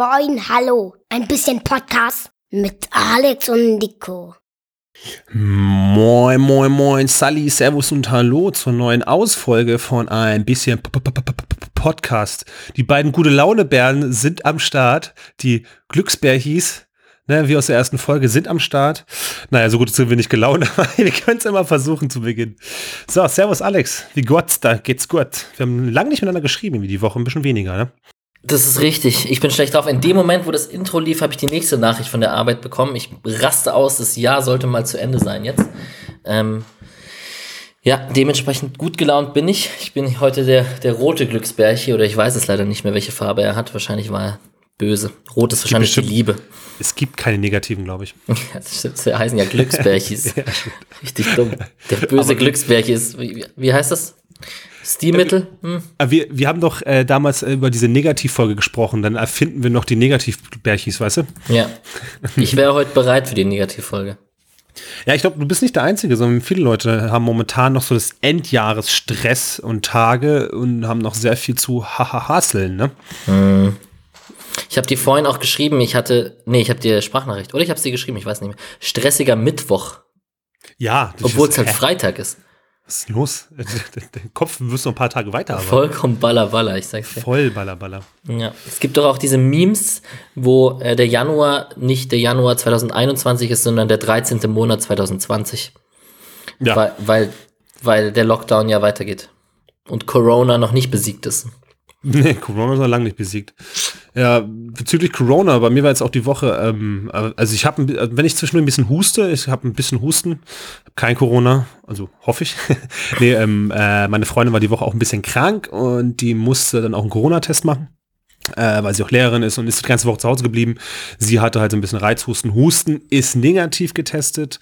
moin, hallo. Ein bisschen Podcast mit Alex und Nico. Moin, moin, moin, Sally, Servus und Hallo zur neuen Ausfolge von ein bisschen Podcast. Die beiden gute Laune-Bären sind am Start. Die Glücksbärchis, ne, wie aus der ersten Folge, sind am Start. Naja, so gut sind wir nicht gelaunt, aber wir können es immer versuchen zu Beginn. So, Servus Alex, wie Gott, da geht's gut. Wir haben lange nicht miteinander geschrieben, wie die Woche, ein bisschen weniger, ne? Das ist richtig. Ich bin schlecht drauf. In dem Moment, wo das Intro lief, habe ich die nächste Nachricht von der Arbeit bekommen. Ich raste aus. Das Jahr sollte mal zu Ende sein jetzt. Ähm, ja, dementsprechend gut gelaunt bin ich. Ich bin heute der, der rote Glücksbärche oder ich weiß es leider nicht mehr, welche Farbe er hat. Wahrscheinlich war er böse. Rot ist wahrscheinlich die Liebe. Es gibt keine negativen, glaube ich. Ja, das, heißen ja Glücksbärchis. ja, Richtig dumm. Der böse Glücksbärche ist, wie, wie heißt das? Stilmittel? Hm. Wir, wir haben doch äh, damals äh, über diese Negativfolge gesprochen, dann erfinden wir noch die Negativbärchis, weißt du? Ja. Ich wäre heute bereit für die Negativfolge. Ja, ich glaube, du bist nicht der Einzige, sondern viele Leute haben momentan noch so das Endjahresstress und Tage und haben noch sehr viel zu hasseln, ne? Hm. Ich habe dir vorhin auch geschrieben, ich hatte, nee, ich habe dir Sprachnachricht, oder ich habe sie geschrieben, ich weiß nicht mehr. Stressiger Mittwoch. Ja. Obwohl es halt Freitag ist. Was ist los? Der Kopf wirst noch ein paar Tage weiter. Vollkommen ballerballer, ich sag's dir. Voll ballerballer. Ja. Es gibt doch auch diese Memes, wo äh, der Januar nicht der Januar 2021 ist, sondern der 13. Monat 2020. Ja. Weil, weil, weil der Lockdown ja weitergeht. Und Corona noch nicht besiegt ist. Nee, Corona ist noch lange nicht besiegt. Ja, bezüglich Corona, bei mir war jetzt auch die Woche, ähm, also ich habe, wenn ich zwischendurch ein bisschen huste, ich habe ein bisschen Husten, kein Corona, also hoffe ich. nee, ähm, äh, meine Freundin war die Woche auch ein bisschen krank und die musste dann auch einen Corona-Test machen äh, weil sie auch Lehrerin ist und ist die ganze Woche zu Hause geblieben. Sie hatte halt so ein bisschen Reizhusten. Husten ist negativ getestet.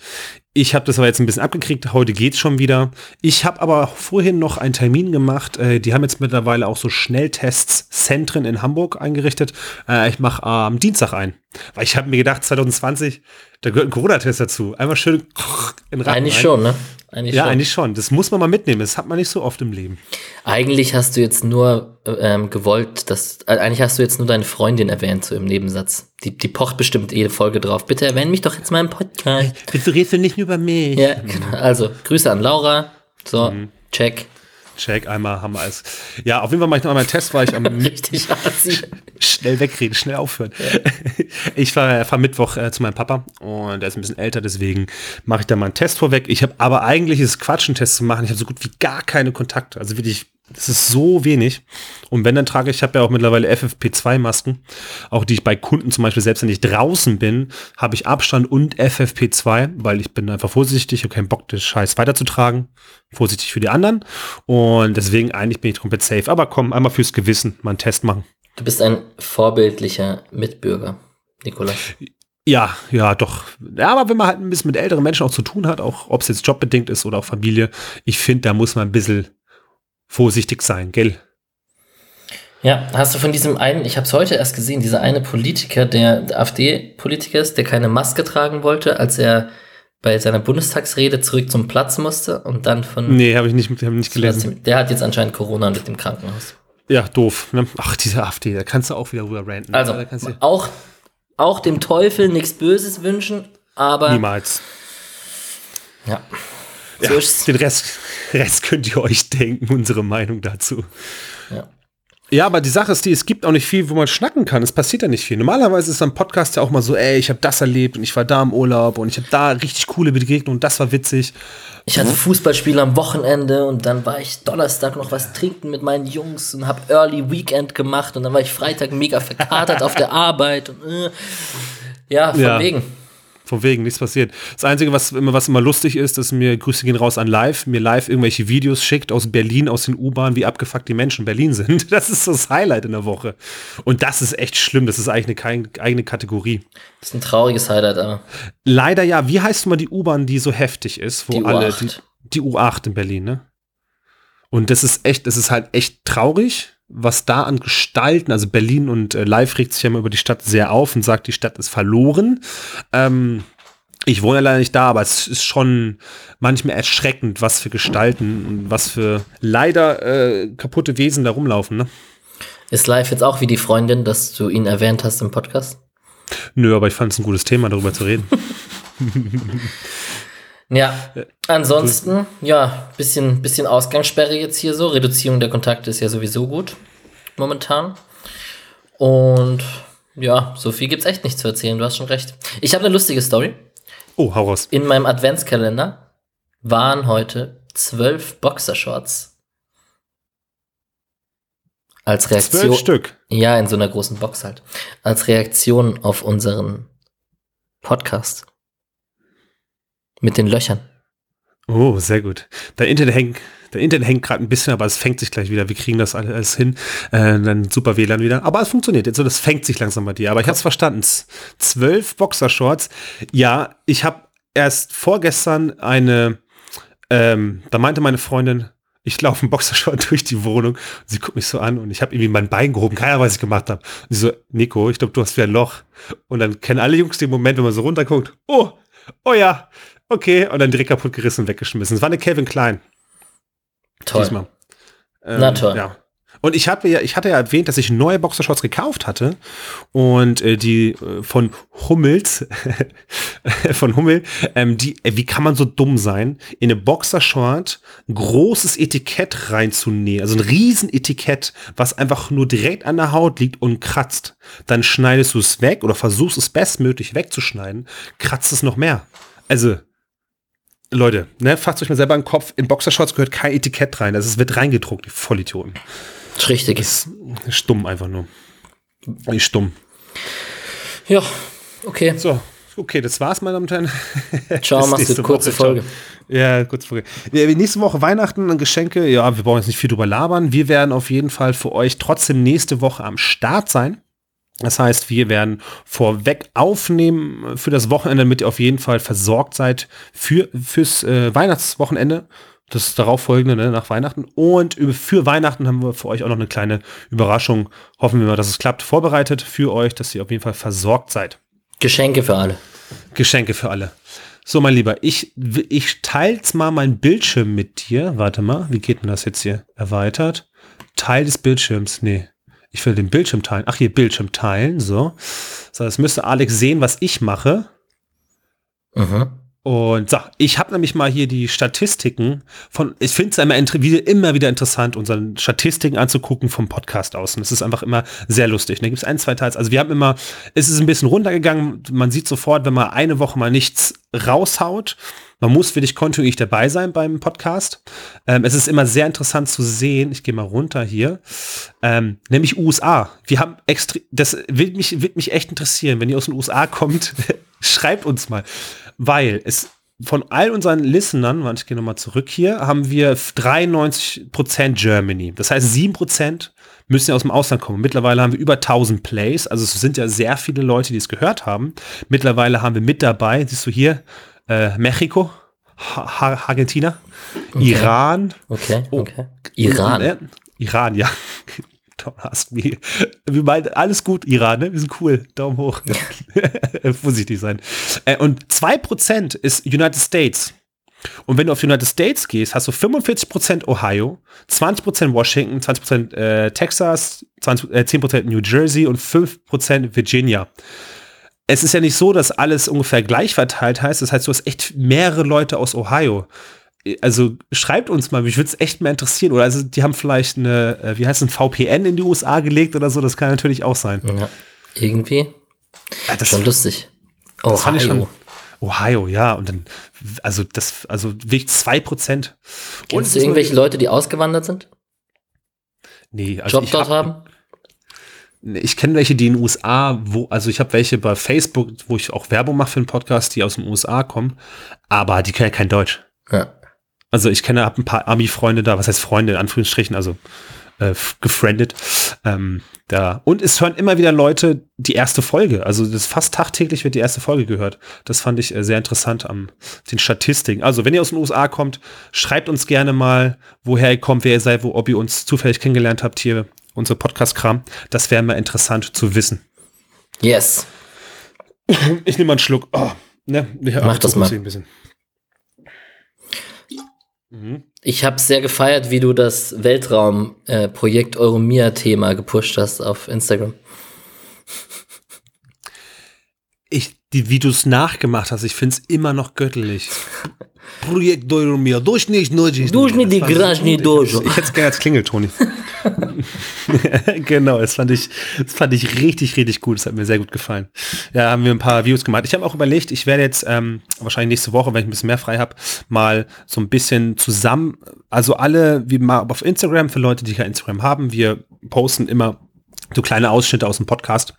Ich habe das aber jetzt ein bisschen abgekriegt. Heute geht's schon wieder. Ich habe aber vorhin noch einen Termin gemacht. Äh, die haben jetzt mittlerweile auch so Schnelltests Zentren in Hamburg eingerichtet. Äh, ich mache am Dienstag ein. Weil ich habe mir gedacht, 2020, da gehört ein Corona-Test dazu. Einmal schön in Ratten Eigentlich rein. schon, ne? Eigentlich ja, schon. eigentlich schon. Das muss man mal mitnehmen. Das hat man nicht so oft im Leben. Eigentlich hast du jetzt nur ähm, gewollt, dass. Äh, eigentlich hast du jetzt nur deine Freundin erwähnt, so im Nebensatz. Die, die pocht bestimmt jede Folge drauf. Bitte erwähne mich doch jetzt mal im Podcast. Bitte redest du nicht nur über mich. Ja, genau. Also, Grüße an Laura. So, mhm. check. Check, einmal haben wir alles. Ja, auf jeden Fall mache ich noch einmal einen Test, weil ich am Richtig schnell wegreden, schnell aufhören. Ja. Ich fahre fahr Mittwoch äh, zu meinem Papa und der ist ein bisschen älter, deswegen mache ich da mal einen Test vorweg. Ich habe aber eigentlich ist Quatsch, einen Test zu machen. Ich habe so gut wie gar keine Kontakte. Also wirklich das ist so wenig. Und wenn, dann trage ich, ich habe ja auch mittlerweile FFP2-Masken, auch die ich bei Kunden zum Beispiel, selbst wenn ich draußen bin, habe ich Abstand und FFP2, weil ich bin einfach vorsichtig, und keinen Bock, den Scheiß weiterzutragen. Vorsichtig für die anderen. Und deswegen eigentlich bin ich komplett safe. Aber komm, einmal fürs Gewissen mal einen Test machen. Du bist ein vorbildlicher Mitbürger, Nikolas. Ja, ja, doch. Ja, aber wenn man halt ein bisschen mit älteren Menschen auch zu tun hat, auch ob es jetzt jobbedingt ist oder auch Familie, ich finde, da muss man ein bisschen vorsichtig sein, gell? Ja, hast du von diesem einen, ich habe es heute erst gesehen, dieser eine Politiker, der, der AfD-Politiker ist, der keine Maske tragen wollte, als er bei seiner Bundestagsrede zurück zum Platz musste und dann von. Nee, habe ich nicht, hab nicht gelesen. Der hat jetzt anscheinend Corona mit dem Krankenhaus. Ja, doof. Ne? Ach, diese AfD, da kannst du auch wieder rüber ranten. Also, auch, auch dem Teufel nichts Böses wünschen, aber. Niemals. Ja. So ja, den Rest, Rest könnt ihr euch denken, unsere Meinung dazu. Ja. Ja, aber die Sache ist die, es gibt auch nicht viel, wo man schnacken kann. Es passiert ja nicht viel. Normalerweise ist ein Podcast ja auch mal so, ey, ich habe das erlebt und ich war da im Urlaub und ich habe da richtig coole Begegnungen und das war witzig. Ich hatte Fußballspiele am Wochenende und dann war ich Donnerstag noch was trinken mit meinen Jungs und habe Early Weekend gemacht und dann war ich Freitag mega verkatert auf der Arbeit und äh, ja, von ja. wegen. Von wegen, nichts passiert. Das Einzige, was immer, was immer lustig ist, dass mir, Grüße gehen raus an live, mir live irgendwelche Videos schickt aus Berlin, aus den U-Bahnen, wie abgefuckt die Menschen in Berlin sind. Das ist das Highlight in der Woche. Und das ist echt schlimm. Das ist eigentlich eine eigene Kategorie. Das ist ein trauriges Highlight, aber. Leider ja. Wie heißt mal die U-Bahn, die so heftig ist, wo die alle. U8. Die, die U8 in Berlin, ne? Und das ist echt, das ist halt echt traurig was da an Gestalten, also Berlin und äh, Live regt sich ja immer über die Stadt sehr auf und sagt, die Stadt ist verloren. Ähm, ich wohne ja leider nicht da, aber es ist schon manchmal erschreckend, was für Gestalten und was für leider äh, kaputte Wesen da rumlaufen. Ne? Ist live jetzt auch wie die Freundin, dass du ihn erwähnt hast im Podcast? Nö, aber ich fand es ein gutes Thema, darüber zu reden. Ja, ansonsten, ja, bisschen, bisschen Ausgangssperre jetzt hier so. Reduzierung der Kontakte ist ja sowieso gut momentan. Und ja, so viel gibt's echt nicht zu erzählen, du hast schon recht. Ich habe eine lustige Story. Oh, hau raus. In meinem Adventskalender waren heute zwölf Boxershorts. Als Reaktion. Zwölf Stück. Ja, in so einer großen Box halt. Als Reaktion auf unseren Podcast. Mit den Löchern. Oh, sehr gut. Der Internet hängt, der Internet hängt gerade ein bisschen, aber es fängt sich gleich wieder. Wir kriegen das alles hin. Äh, dann super WLAN wieder. Aber es funktioniert jetzt. So, das fängt sich langsam bei dir. Aber ich habe es verstanden. Zwölf Boxershorts. Ja, ich habe erst vorgestern eine, ähm, da meinte meine Freundin, ich laufe im Boxershort durch die Wohnung. Sie guckt mich so an und ich habe irgendwie mein Bein gehoben. Keiner weiß, was ich gemacht habe. Und sie so, Nico, ich glaube, du hast wieder ein Loch. Und dann kennen alle Jungs den Moment, wenn man so runterguckt. Oh, oh ja, okay. Und dann direkt kaputt gerissen und weggeschmissen. Es war eine Calvin Klein. Toll. Diesmal. Ähm, Na toll. Ja. Und ich hatte ja, ich hatte ja erwähnt, dass ich neue Boxershorts gekauft hatte und äh, die äh, von Hummels, von Hummel, ähm, die, äh, wie kann man so dumm sein, in eine Boxershort ein großes Etikett reinzunähen, also ein riesen Etikett, was einfach nur direkt an der Haut liegt und kratzt. Dann schneidest du es weg oder versuchst es bestmöglich wegzuschneiden, kratzt es noch mehr. Also Leute, ne, fasst euch mal selber in den Kopf, in Boxershorts gehört kein Etikett rein. Also es wird reingedruckt, die Vollidioten. Ist richtig. Das ist stumm einfach nur. Ist stumm. Ja, okay. So, okay, das war's, meine Damen und Herren. Ciao, Bis mach's nächste gut. Kurze Woche. Folge. Ja, kurze Folge. Ja, nächste Woche Weihnachten, Geschenke. Ja, wir brauchen jetzt nicht viel drüber labern. Wir werden auf jeden Fall für euch trotzdem nächste Woche am Start sein. Das heißt, wir werden vorweg aufnehmen für das Wochenende, damit ihr auf jeden Fall versorgt seid für, fürs äh, Weihnachtswochenende. Das darauffolgende, ne, nach Weihnachten. Und über- für Weihnachten haben wir für euch auch noch eine kleine Überraschung. Hoffen wir mal, dass es klappt. Vorbereitet für euch, dass ihr auf jeden Fall versorgt seid. Geschenke für alle. Geschenke für alle. So, mein Lieber, ich, ich teils mal meinen Bildschirm mit dir. Warte mal, wie geht denn das jetzt hier? Erweitert. Teil des Bildschirms. Nee. Ich will den Bildschirm teilen. Ach, hier Bildschirm teilen. So. So, das müsste Alex sehen, was ich mache. Mhm. Und so, ich habe nämlich mal hier die Statistiken von, ich finde es immer, immer wieder interessant, unseren Statistiken anzugucken vom Podcast aus. Und es ist einfach immer sehr lustig. Da gibt es ein, zwei Teils. Also wir haben immer, es ist ein bisschen runtergegangen. Man sieht sofort, wenn man eine Woche mal nichts raushaut. Man muss wirklich kontinuierlich dabei sein beim Podcast. Ähm, es ist immer sehr interessant zu sehen. Ich gehe mal runter hier. Ähm, nämlich USA. Wir haben extra, das wird mich, wird mich echt interessieren, wenn ihr aus den USA kommt. schreibt uns mal. Weil es von all unseren Listenern, ich gehe nochmal zurück hier, haben wir 93% Germany. Das heißt, 7% müssen ja aus dem Ausland kommen. Mittlerweile haben wir über 1000 Plays. Also es sind ja sehr viele Leute, die es gehört haben. Mittlerweile haben wir mit dabei, siehst du hier, äh, Mexiko, ha Argentina, Iran, Okay, Oh. okay. Iran. äh, Iran, ja. Don't ask me. Wir meinen, alles gut, Iran, ne? Wir sind cool. Daumen hoch. Vorsichtig sein. Äh, und 2% ist United States. Und wenn du auf United States gehst, hast du 45% Ohio, 20% Washington, 20% äh, Texas, 20, äh, 10% New Jersey und 5% Virginia. Es ist ja nicht so, dass alles ungefähr gleich verteilt heißt. Das heißt, du hast echt mehrere Leute aus Ohio also schreibt uns mal, mich würde es echt mehr interessieren. Oder also die haben vielleicht eine, äh, wie heißt es, ein VPN in die USA gelegt oder so, das kann natürlich auch sein. Ja. Irgendwie Ja, das, schon lustig. das fand ich schon. Ohio. Ohio, ja, und dann, also das, also wirklich 2 Prozent. Kennst du irgendwelche Leute, die ausgewandert sind? Nee, also Job ich, dort hab, haben? ich kenne welche, die in den USA, wo, also ich habe welche bei Facebook, wo ich auch Werbung mache für einen Podcast, die aus den USA kommen, aber die können ja kein Deutsch. Ja. Also ich kenne hab ein paar Ami-Freunde da, was heißt Freunde in Anführungsstrichen, also äh, gefriendet. Ähm, da. Und es hören immer wieder Leute die erste Folge. Also das fast tagtäglich wird die erste Folge gehört. Das fand ich äh, sehr interessant am den Statistiken. Also wenn ihr aus den USA kommt, schreibt uns gerne mal, woher ihr kommt, wer ihr seid, wo, ob ihr uns zufällig kennengelernt habt hier, unser Podcast-Kram. Das wäre mal interessant zu wissen. Yes. Ich nehme mal einen Schluck. Oh, ne? Mach das mal. Ein bisschen. Mhm. Ich habe sehr gefeiert, wie du das Weltraum-Projekt Euromia-Thema gepusht hast auf Instagram. Ich, die, wie du es nachgemacht hast, ich finde es immer noch göttlich. Projekt Euromir, durch nicht, durch nicht. Durch nicht die Grajni Dojo. Ich hätte es gerne als Klingeltoni. genau, das fand, ich, das fand ich richtig, richtig gut. Das hat mir sehr gut gefallen. Ja, haben wir ein paar Videos gemacht. Ich habe auch überlegt, ich werde jetzt ähm, wahrscheinlich nächste Woche, wenn ich ein bisschen mehr frei habe, mal so ein bisschen zusammen, also alle, wie mal auf Instagram, für Leute, die kein Instagram haben, wir posten immer so kleine Ausschnitte aus dem Podcast.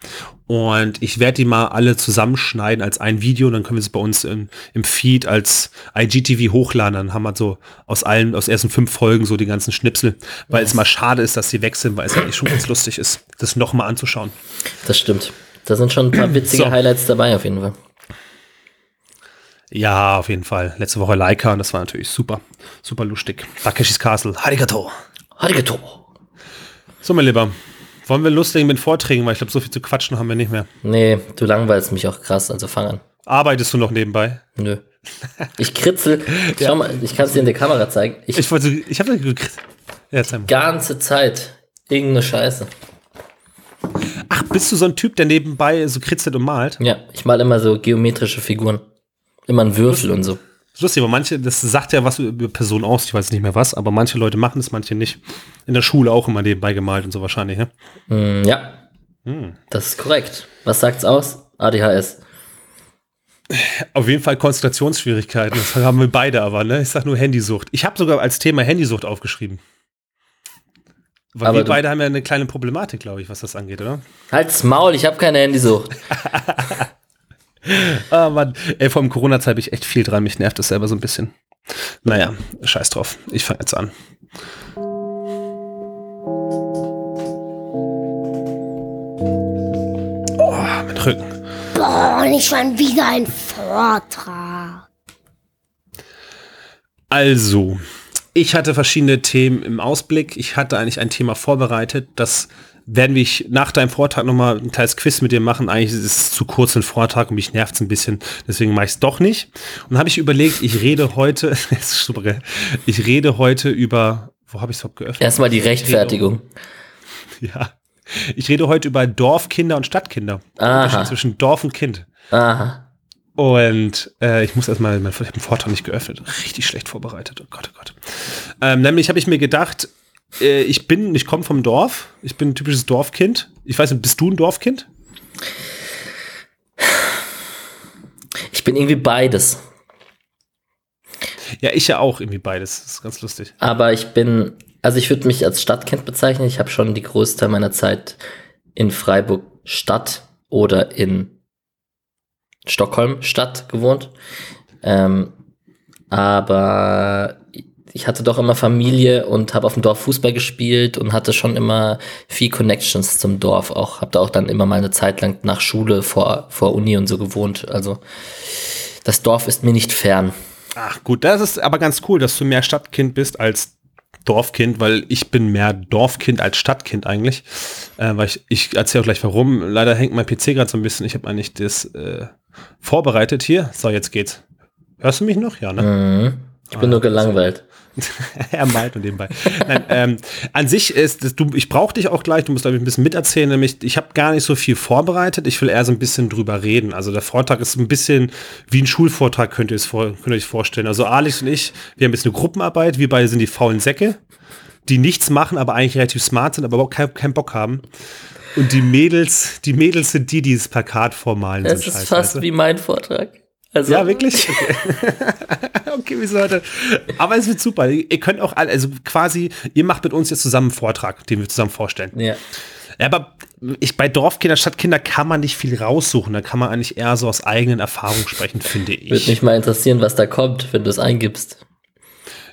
Und ich werde die mal alle zusammenschneiden als ein Video. Dann können wir es bei uns in, im Feed als IGTV hochladen. Dann haben wir so aus allen, aus ersten fünf Folgen so die ganzen Schnipsel. Weil es mal schade ist, dass sie weg sind, weil es eigentlich schon ganz lustig ist, das nochmal anzuschauen. Das stimmt. Da sind schon ein paar witzige So. Highlights dabei auf jeden Fall. Ja, auf jeden Fall. Letzte Woche Leica und das war natürlich super. Super lustig. Takeshis Castle. Harigato. Arigato. So, mein Lieber. Wollen wir loslegen mit Vorträgen, weil ich glaube, so viel zu quatschen haben wir nicht mehr. Nee, du langweilst mich auch krass, also fang an. Arbeitest du noch nebenbei? Nö. Ich kritzel. Schau mal, ich kann es dir in der Kamera zeigen. Ich, Ich wollte, ich habe ja, zeig mal. ganze Zeit irgendeine Scheiße. Ach, bist du so ein Typ, der nebenbei so kritzelt und malt? Ja, ich mal immer so geometrische Figuren. Immer ein Würfel und so. Lustig, aber manche, das sagt ja was über Personen aus, ich weiß nicht mehr was, aber manche Leute machen es, manche nicht. In der Schule auch immer nebenbei gemalt und so wahrscheinlich, ne? Mm, ja. Das ist korrekt. Was sagt's aus? ADHS. Auf jeden Fall Konzentrationsschwierigkeiten, das haben wir beide aber, ne? Ich sag nur Handysucht. Ich habe sogar als Thema Handysucht aufgeschrieben. Weil Aber wir beide haben ja eine kleine Problematik, glaube ich, was das angeht, oder? Halt's Maul, ich habe keine Handysucht. Ah, Mann. Ey, vor dem Corona-Zeit habe ich echt viel dran. Mich nervt das selber so ein bisschen. Naja, scheiß drauf. Ich fange jetzt an. Oh, mein Rücken. Boah, nicht schon wieder ein Vortrag. Also, ich hatte verschiedene Themen im Ausblick. Ich hatte eigentlich ein Thema vorbereitet. Das werden wir ich nach deinem Vortrag nochmal ein kleines Quiz mit dir machen. Eigentlich ist es zu kurz ein Vortrag und mich nervt es ein bisschen. Deswegen mache ich es doch nicht. Und dann habe ich überlegt, ich rede heute, das ist super, gell? ich rede heute über, wo habe ich es überhaupt geöffnet? Erstmal die Rechtfertigung. Ja. Ich rede heute über Dorfkinder und Stadtkinder. Aha. Zwischen Dorf und Kind. Aha. Und äh, ich muss erstmal, ich habe den Vortrag nicht geöffnet. Richtig schlecht vorbereitet. Oh Gott, oh Gott. Ähm, nämlich habe ich mir gedacht, äh, ich bin, ich komme vom Dorf. Ich bin ein typisches Dorfkind. Ich weiß nicht, bist du ein Dorfkind? Ich bin irgendwie beides. Ja, ich ja auch irgendwie beides. Das ist ganz lustig. Aber ich bin, also ich würde mich als Stadtkind bezeichnen. Ich habe schon die größte Teil meiner Zeit in Freiburg Stadt oder in Stockholm Stadt gewohnt. Ähm, aber ich hatte doch immer Familie und habe auf dem Dorf Fußball gespielt und hatte schon immer viel Connections zum Dorf. Auch habe da auch dann immer mal eine Zeit lang nach Schule vor vor Uni und so gewohnt. Also das Dorf ist mir nicht fern. Ach gut, das ist aber ganz cool, dass du mehr Stadtkind bist als Dorfkind, weil ich bin mehr Dorfkind als Stadtkind eigentlich. Äh, weil ich, ich erzähle auch gleich warum. Leider hängt mein PC gerade so ein bisschen. Ich habe eigentlich das äh, vorbereitet hier. So, jetzt geht's. Hörst du mich noch? Ja, ne? Mhm. Ich bin nur gelangweilt. er malt und nebenbei. Nein, ähm, an sich ist, das, du, ich brauche dich auch gleich, du musst, glaube ich, ein bisschen miterzählen, nämlich ich habe gar nicht so viel vorbereitet, ich will eher so ein bisschen drüber reden. Also der Vortrag ist ein bisschen wie ein Schulvortrag, könnt ihr, es vor, könnt ihr euch vorstellen. Also Alex und ich, wir haben jetzt eine Gruppenarbeit, wir beide sind die faulen Säcke, die nichts machen, aber eigentlich relativ smart sind, aber überhaupt keinen keinen Bock haben. Und die Mädels, die Mädels sind die, die das Plakat vormalen. ein ist Scheiß, fast weißt du? wie mein Vortrag. Also, Ja, wirklich? Okay, okay wie sollte. Aber es wird super. Ihr könnt auch alle, also quasi, ihr macht mit uns jetzt zusammen einen Vortrag, den wir zusammen vorstellen. Ja. Ja, aber ich, bei Dorfkinder, Stadtkinder kann man nicht viel raussuchen. Da kann man eigentlich eher so aus eigenen Erfahrungen sprechen, finde Würde ich. mich mal interessieren, was da kommt, wenn du es eingibst.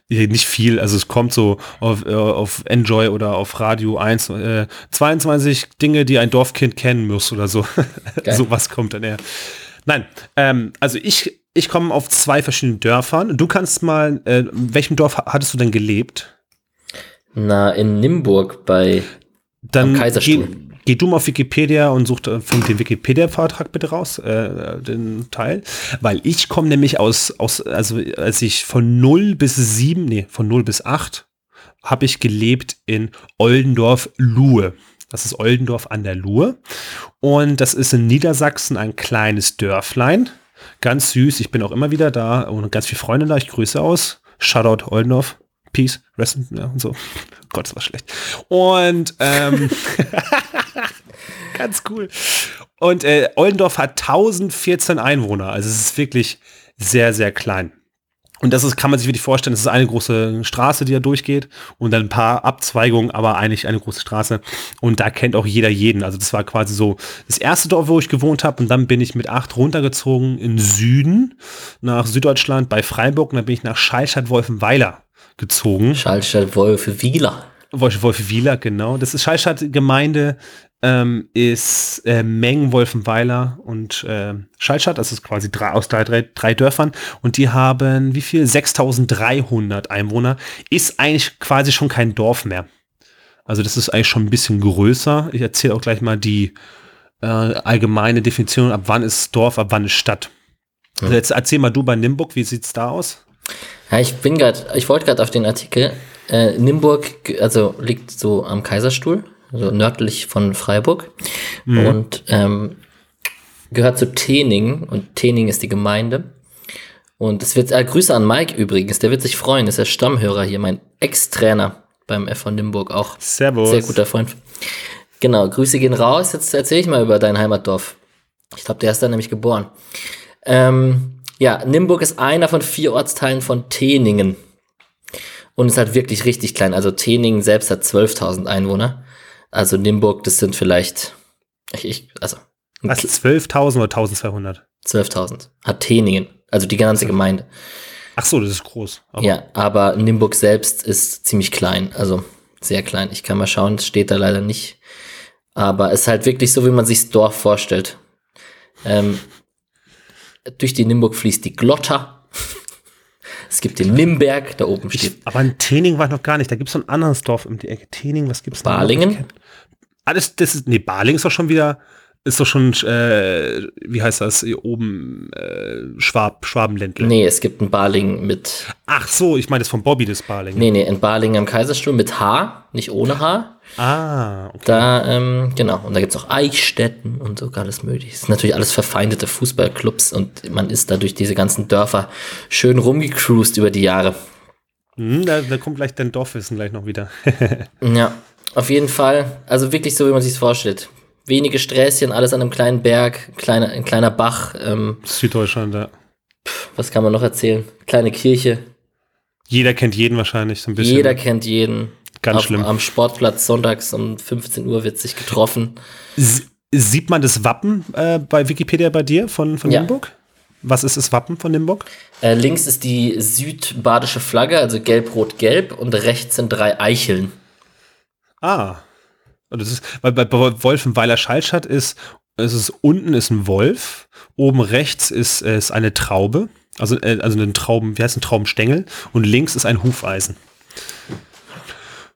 Nicht viel. Also es kommt so auf, äh, auf Enjoy oder auf Radio 1, äh, 22 Dinge, die ein Dorfkind kennen muss oder so. Geil. so was kommt dann eher. Nein, ähm, also ich, ich komme auf zwei verschiedene Dörfern. Du kannst mal, äh, in welchem Dorf ha- hattest du denn gelebt? Na, in Nimburg bei Dann Kaiserstuhl. geh- Geh du mal auf Wikipedia und such find den Wikipedia-Vortrag bitte raus, äh, den Teil. Weil ich komme nämlich aus, aus, also als ich von 0 bis 7, nee, von 0 bis 8 habe ich gelebt in Oldendorf-Luhe. Das ist Oldendorf an der Luhe. Und das ist in Niedersachsen ein kleines Dörflein. Ganz süß. Ich bin auch immer wieder da und ganz viele Freunde da. Ich grüße aus. Shoutout Oldendorf. Peace. Rest ja, und so. Gott, das war schlecht. Und ähm, ganz cool. Und äh, Oldendorf hat 1014 Einwohner. Also es ist wirklich sehr, sehr klein. Und das ist, kann man sich wirklich vorstellen, das ist eine große Straße, die da durchgeht und dann ein paar Abzweigungen, aber eigentlich eine große Straße. Und da kennt auch jeder jeden. Also das war quasi so das erste Dorf, wo ich gewohnt habe. Und dann bin ich mit acht runtergezogen in Süden nach Süddeutschland bei Freiburg. Und dann bin ich nach Schallstadt-Wolfenweiler gezogen. Schallstadt-Wolfenweiler. Wolfenweiler, genau. Das ist Schallstadt-Gemeinde ähm, ist äh, Mengen, Wolfenweiler und äh, Schallstadt. Das ist quasi drei, aus drei, drei, drei Dörfern. Und die haben wie viel? 6300 Einwohner. Ist eigentlich quasi schon kein Dorf mehr. Also das ist eigentlich schon ein bisschen größer. Ich erzähle auch gleich mal die äh, allgemeine Definition, ab wann ist Dorf, ab wann ist Stadt. Also jetzt erzähl mal du bei Nimburg, wie sieht's da aus? Ja, ich bin gerade, ich wollte gerade auf den Artikel. Äh, Nimburg, also liegt so am Kaiserstuhl, so nördlich von Freiburg mhm. und ähm, gehört zu Tening und Tening ist die Gemeinde. Und es wird, äh, Grüße an Mike übrigens, der wird sich freuen, ist der Stammhörer hier, mein Ex-Trainer beim FV Nimburg auch. Servus. Sehr guter Freund. Genau, Grüße gehen raus. Jetzt erzähle ich mal über dein Heimatdorf. Ich glaube, der ist da nämlich geboren. Ähm, ja, Nimburg ist einer von vier Ortsteilen von Teningen. Und ist halt wirklich richtig klein. Also Teningen selbst hat 12.000 Einwohner. Also Nimburg, das sind vielleicht, ich, ich also. Was, 12.000 oder 1.200? 12.000. Hat Teningen, also die ganze Gemeinde. Ach so, das ist groß. Aber ja, aber Nimburg selbst ist ziemlich klein, also sehr klein. Ich kann mal schauen, es steht da leider nicht. Aber es ist halt wirklich so, wie man sich das Dorf vorstellt. Ähm, durch die Nimburg fließt die Glotter. Es gibt den Nimberg, da oben steht. Ich, aber in Tening war ich noch gar nicht. Da gibt es so ein anderes Dorf um die Ecke. Tening, was gibt es da? Balingen? Alles, das ist, nee, Baling ist doch schon wieder, ist doch schon, äh, wie heißt das, hier oben, äh, Schwab, Schwabenländle. Nee, es gibt ein Baling mit. Ach so, ich meine das von Bobby, das Baling. Nee, nee, ein Baling am Kaiserstuhl mit H, nicht ohne H. Ah, okay. Da, ähm, genau. Und da gibt es auch Eichstätten und so alles mögliche. Es sind natürlich alles verfeindete Fußballclubs und man ist da durch diese ganzen Dörfer schön rumgecruised über die Jahre. Hm, da, da kommt gleich dein Dorfwissen gleich noch wieder. ja, auf jeden Fall. Also wirklich so, wie man sich vorstellt. Wenige Sträßchen, alles an einem kleinen Berg, kleiner, ein kleiner Bach. Ähm, Süddeutschland, ja. Was kann man noch erzählen? Kleine Kirche. Jeder kennt jeden wahrscheinlich so ein bisschen. Jeder kennt jeden. Ganz auf, schlimm. Am Sportplatz sonntags um 15 Uhr wird sich getroffen. S sieht man das Wappen äh, bei Wikipedia bei dir von, von Ja. Nimburg? Was ist das Wappen von Nimburg? Äh, links ist die südbadische Flagge, also gelb-rot-gelb, und rechts sind drei Eicheln. Ah. Und Das ist, weil bei Wolfenweiler Schallstadt ist, es ist unten ist ein Wolf, oben rechts ist, äh, ist eine Traube, also, äh, also ein Trauben, wie heißt ein Traubenstängel, und links ist ein Hufeisen.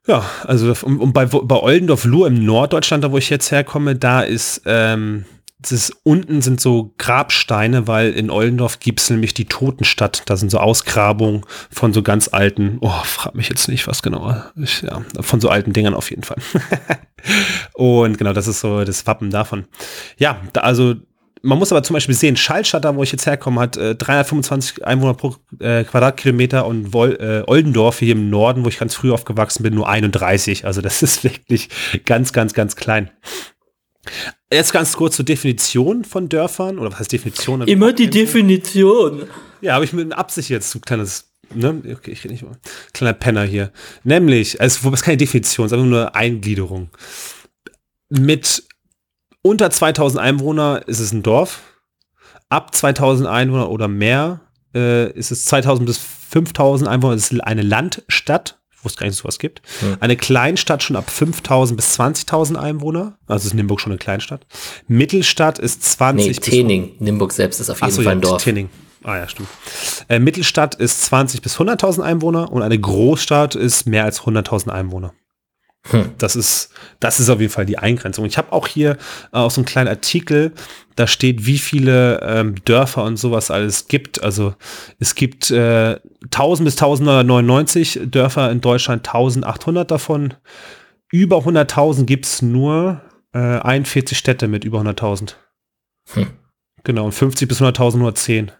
Ja, also und, bei, bei Oldendorf-Luhr im Norddeutschland, da wo ich jetzt herkomme, da ist, ähm, ist, unten sind so Grabsteine, weil in Oldendorf gibt es nämlich die Totenstadt. Da sind so Ausgrabungen von so ganz alten, oh, frag mich jetzt nicht, was genau. Ich, ja, von so alten Dingern auf jeden Fall. Und genau, das ist so das Wappen davon. Ja, da, also man muss aber zum Beispiel sehen, Schallstadt, da wo ich jetzt herkomme, hat äh, 325 Einwohner pro äh, Quadratkilometer und Wol äh, Oldendorf hier im Norden, wo ich ganz früh aufgewachsen bin, nur 31. Also das ist wirklich ganz, ganz, ganz klein. Jetzt ganz kurz zur Definition von Dörfern, oder was heißt Definition? Immer die Definition. Ja, habe ich mit Absicht jetzt so ein kleines, ne, okay, ich rede nicht mal, kleiner Penner hier. Nämlich, also, wobei es keine Definition, es ist einfach nur eine Eingliederung. Mit unter 2000 Einwohner ist es ein Dorf. Ab 2000 Einwohner oder mehr äh, ist es 2000 bis 5000 Einwohner, ist eine Landstadt. Ich wusste gar nicht, dass es sowas gibt. Hm. Eine Kleinstadt schon ab 5000 bis 20.000 Einwohner. Also ist Nimburg schon eine Kleinstadt. Mittelstadt ist 20 Nee, Tening. Nimburg selbst ist auf jeden so, Fall ein ja, Dorf. Tinning. Ah ja, stimmt. Äh, Mittelstadt ist 20 bis 100.000 Einwohner und eine Großstadt ist mehr als 100.000 Einwohner. Hm. Das ist, das ist auf jeden Fall die Eingrenzung. Ich habe auch hier äh, auch so einen kleinen Artikel, da steht, wie viele ähm, Dörfer und sowas alles gibt. Also es gibt äh, 1000 bis 1999 Dörfer in Deutschland, 1800 davon. Über 100.000 gibt es nur äh, 41 Städte mit über 100.000. Hm. Genau, und 50 bis 100.000 nur 10.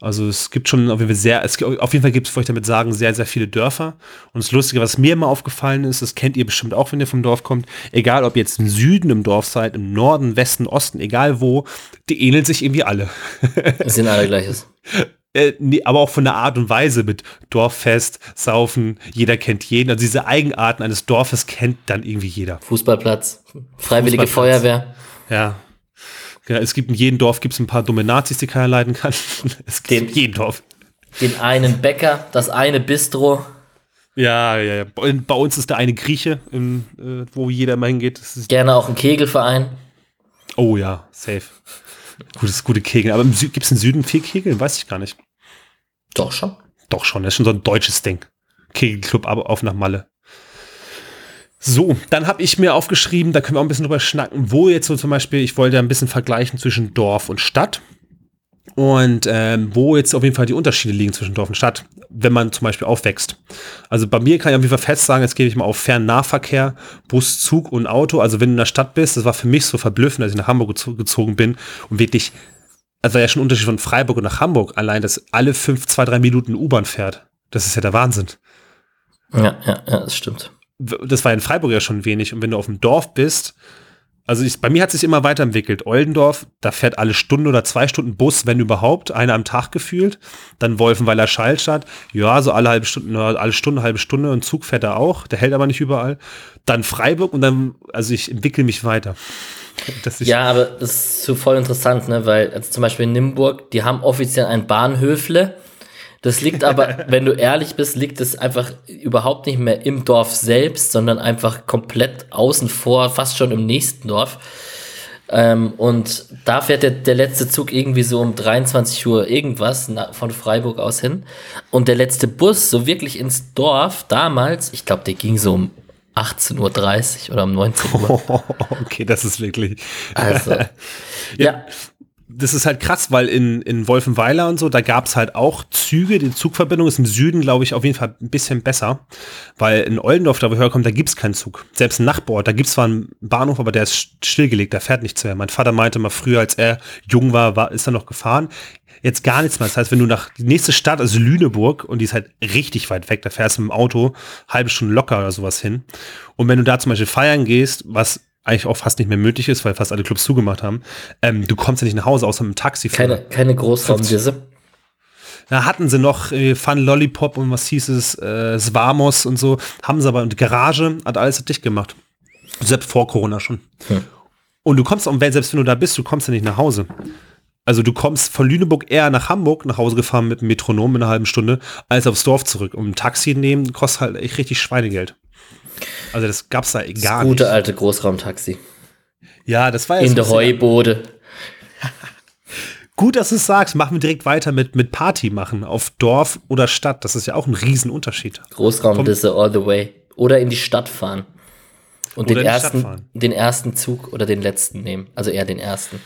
Also es gibt schon auf jeden Fall sehr, es, auf jeden Fall gibt es, wollte ich damit sagen, sehr, sehr viele Dörfer. Und das Lustige, was mir immer aufgefallen ist, das kennt ihr bestimmt auch, wenn ihr vom Dorf kommt, egal ob ihr jetzt im Süden im Dorf seid, im Norden, Westen, Osten, egal wo, die ähneln sich irgendwie alle. Es sind alle gleiches. Äh, nee, aber auch von der Art und Weise mit Dorffest, Saufen, jeder kennt jeden. Also diese Eigenarten eines Dorfes kennt dann irgendwie jeder. Fußballplatz, freiwillige Fußballplatz. Feuerwehr. Ja. Genau, es gibt in jedem Dorf gibt es ein paar dumme Nazis, die keiner leiden kann. Es gibt Den- in jedem Dorf. Den einen Bäcker, das eine Bistro. Ja, ja, ja. Bei uns ist der eine Grieche, im, äh, wo jeder immer hingeht. Gerne auch ein Kegelverein. oh ja, safe. Gutes, gute Kegel. Aber gibt es im Süden viel Kegeln? Weiß ich gar nicht. Doch schon. Doch schon, das ist schon so ein deutsches Ding. Kegelclub, aber auf nach Malle. So, dann habe ich mir aufgeschrieben, da können wir auch ein bisschen drüber schnacken, wo jetzt so zum Beispiel, ich wollte ein bisschen vergleichen zwischen Dorf und Stadt. Und ähm, wo jetzt auf jeden Fall die Unterschiede liegen zwischen Dorf und Stadt, wenn man zum Beispiel aufwächst. Also bei mir kann ich auf jeden Fall fest sagen, jetzt gebe ich mal auf Fernnahverkehr, Bus, Zug und Auto. Also wenn du in der Stadt bist, das war für mich so verblüffend, als ich nach Hamburg gezo gezogen bin und wirklich, also ja schon ein Unterschied von Freiburg und nach Hamburg, allein, dass alle fünf, zwei, drei Minuten U-Bahn fährt. Das ist ja der Wahnsinn. Ja, ja, ja, das stimmt. Das war in Freiburg ja schon wenig. Und wenn du auf dem Dorf bist, also ich, bei mir hat sich immer weiterentwickelt. Oldendorf, da fährt alle Stunde oder zwei Stunden Bus, wenn überhaupt, einer am Tag gefühlt. Dann Wolfenweiler Schallstadt, ja, so alle halbe Stunde, alle Stunde, halbe Stunde. Ein Zug fährt da auch, der hält aber nicht überall. Dann Freiburg und dann, also ich entwickle mich weiter. Ja, aber das ist so voll interessant, ne? Weil also zum Beispiel in Nimburg, die haben offiziell ein Bahnhöfle. Das liegt aber, wenn du ehrlich bist, liegt es einfach überhaupt nicht mehr im Dorf selbst, sondern einfach komplett außen vor, fast schon im nächsten Dorf. Ähm, und da fährt der, der letzte Zug irgendwie so um 23 Uhr irgendwas na, von Freiburg aus hin. Und der letzte Bus so wirklich ins Dorf damals, ich glaube, der ging so um 18.30 Uhr oder um 19 Uhr. okay, das ist wirklich. Also, ja, das ist halt krass, weil in, in Wolfenweiler und so, da gab es halt auch Züge. Die Zugverbindung ist im Süden, glaube ich, auf jeden Fall ein bisschen besser. Weil in Oldendorf, da wo ich herkomme, da gibt es keinen Zug. Selbst ein Nachbarort, da gibt es zwar einen Bahnhof, aber der ist stillgelegt, der fährt nichts mehr. Mein Vater meinte mal früher, als er jung war, war ist er noch gefahren. Jetzt gar nichts mehr. Das heißt, wenn du nach die nächste Stadt, also Lüneburg, und die ist halt richtig weit weg, da fährst du mit dem Auto halbe Stunde locker oder sowas hin. Und wenn du da zum Beispiel feiern gehst, was eigentlich auch fast nicht mehr möglich ist, weil fast alle Clubs zugemacht haben. Ähm, du kommst ja nicht nach Hause, außer mit dem Taxi. keine, keine Großraumdisse. Da hatten sie noch äh, Fun Lollipop und was hieß es, äh, Svamos und so. Haben sie aber, und Garage hat alles dicht gemacht. Selbst vor Corona schon. Hm. Und du kommst, und wenn, selbst wenn du da bist, du kommst ja nicht nach Hause. Also du kommst von Lüneburg eher nach Hamburg nach Hause gefahren mit dem Metronom in einer halben Stunde, als aufs Dorf zurück. Und ein Taxi nehmen kostet halt echt richtig Schweinegeld. Also das gab's da Das gar gute nicht. alte Großraumtaxi. Ja, das war ja In der Heubode. Gut, dass du es sagst. Machen wir direkt weiter mit, mit Party machen auf Dorf oder Stadt. Das ist ja auch ein Riesenunterschied. Großraumdisse all the way. Oder in die Stadt fahren. Und den ersten, den ersten Zug oder den letzten nehmen. Also eher den ersten.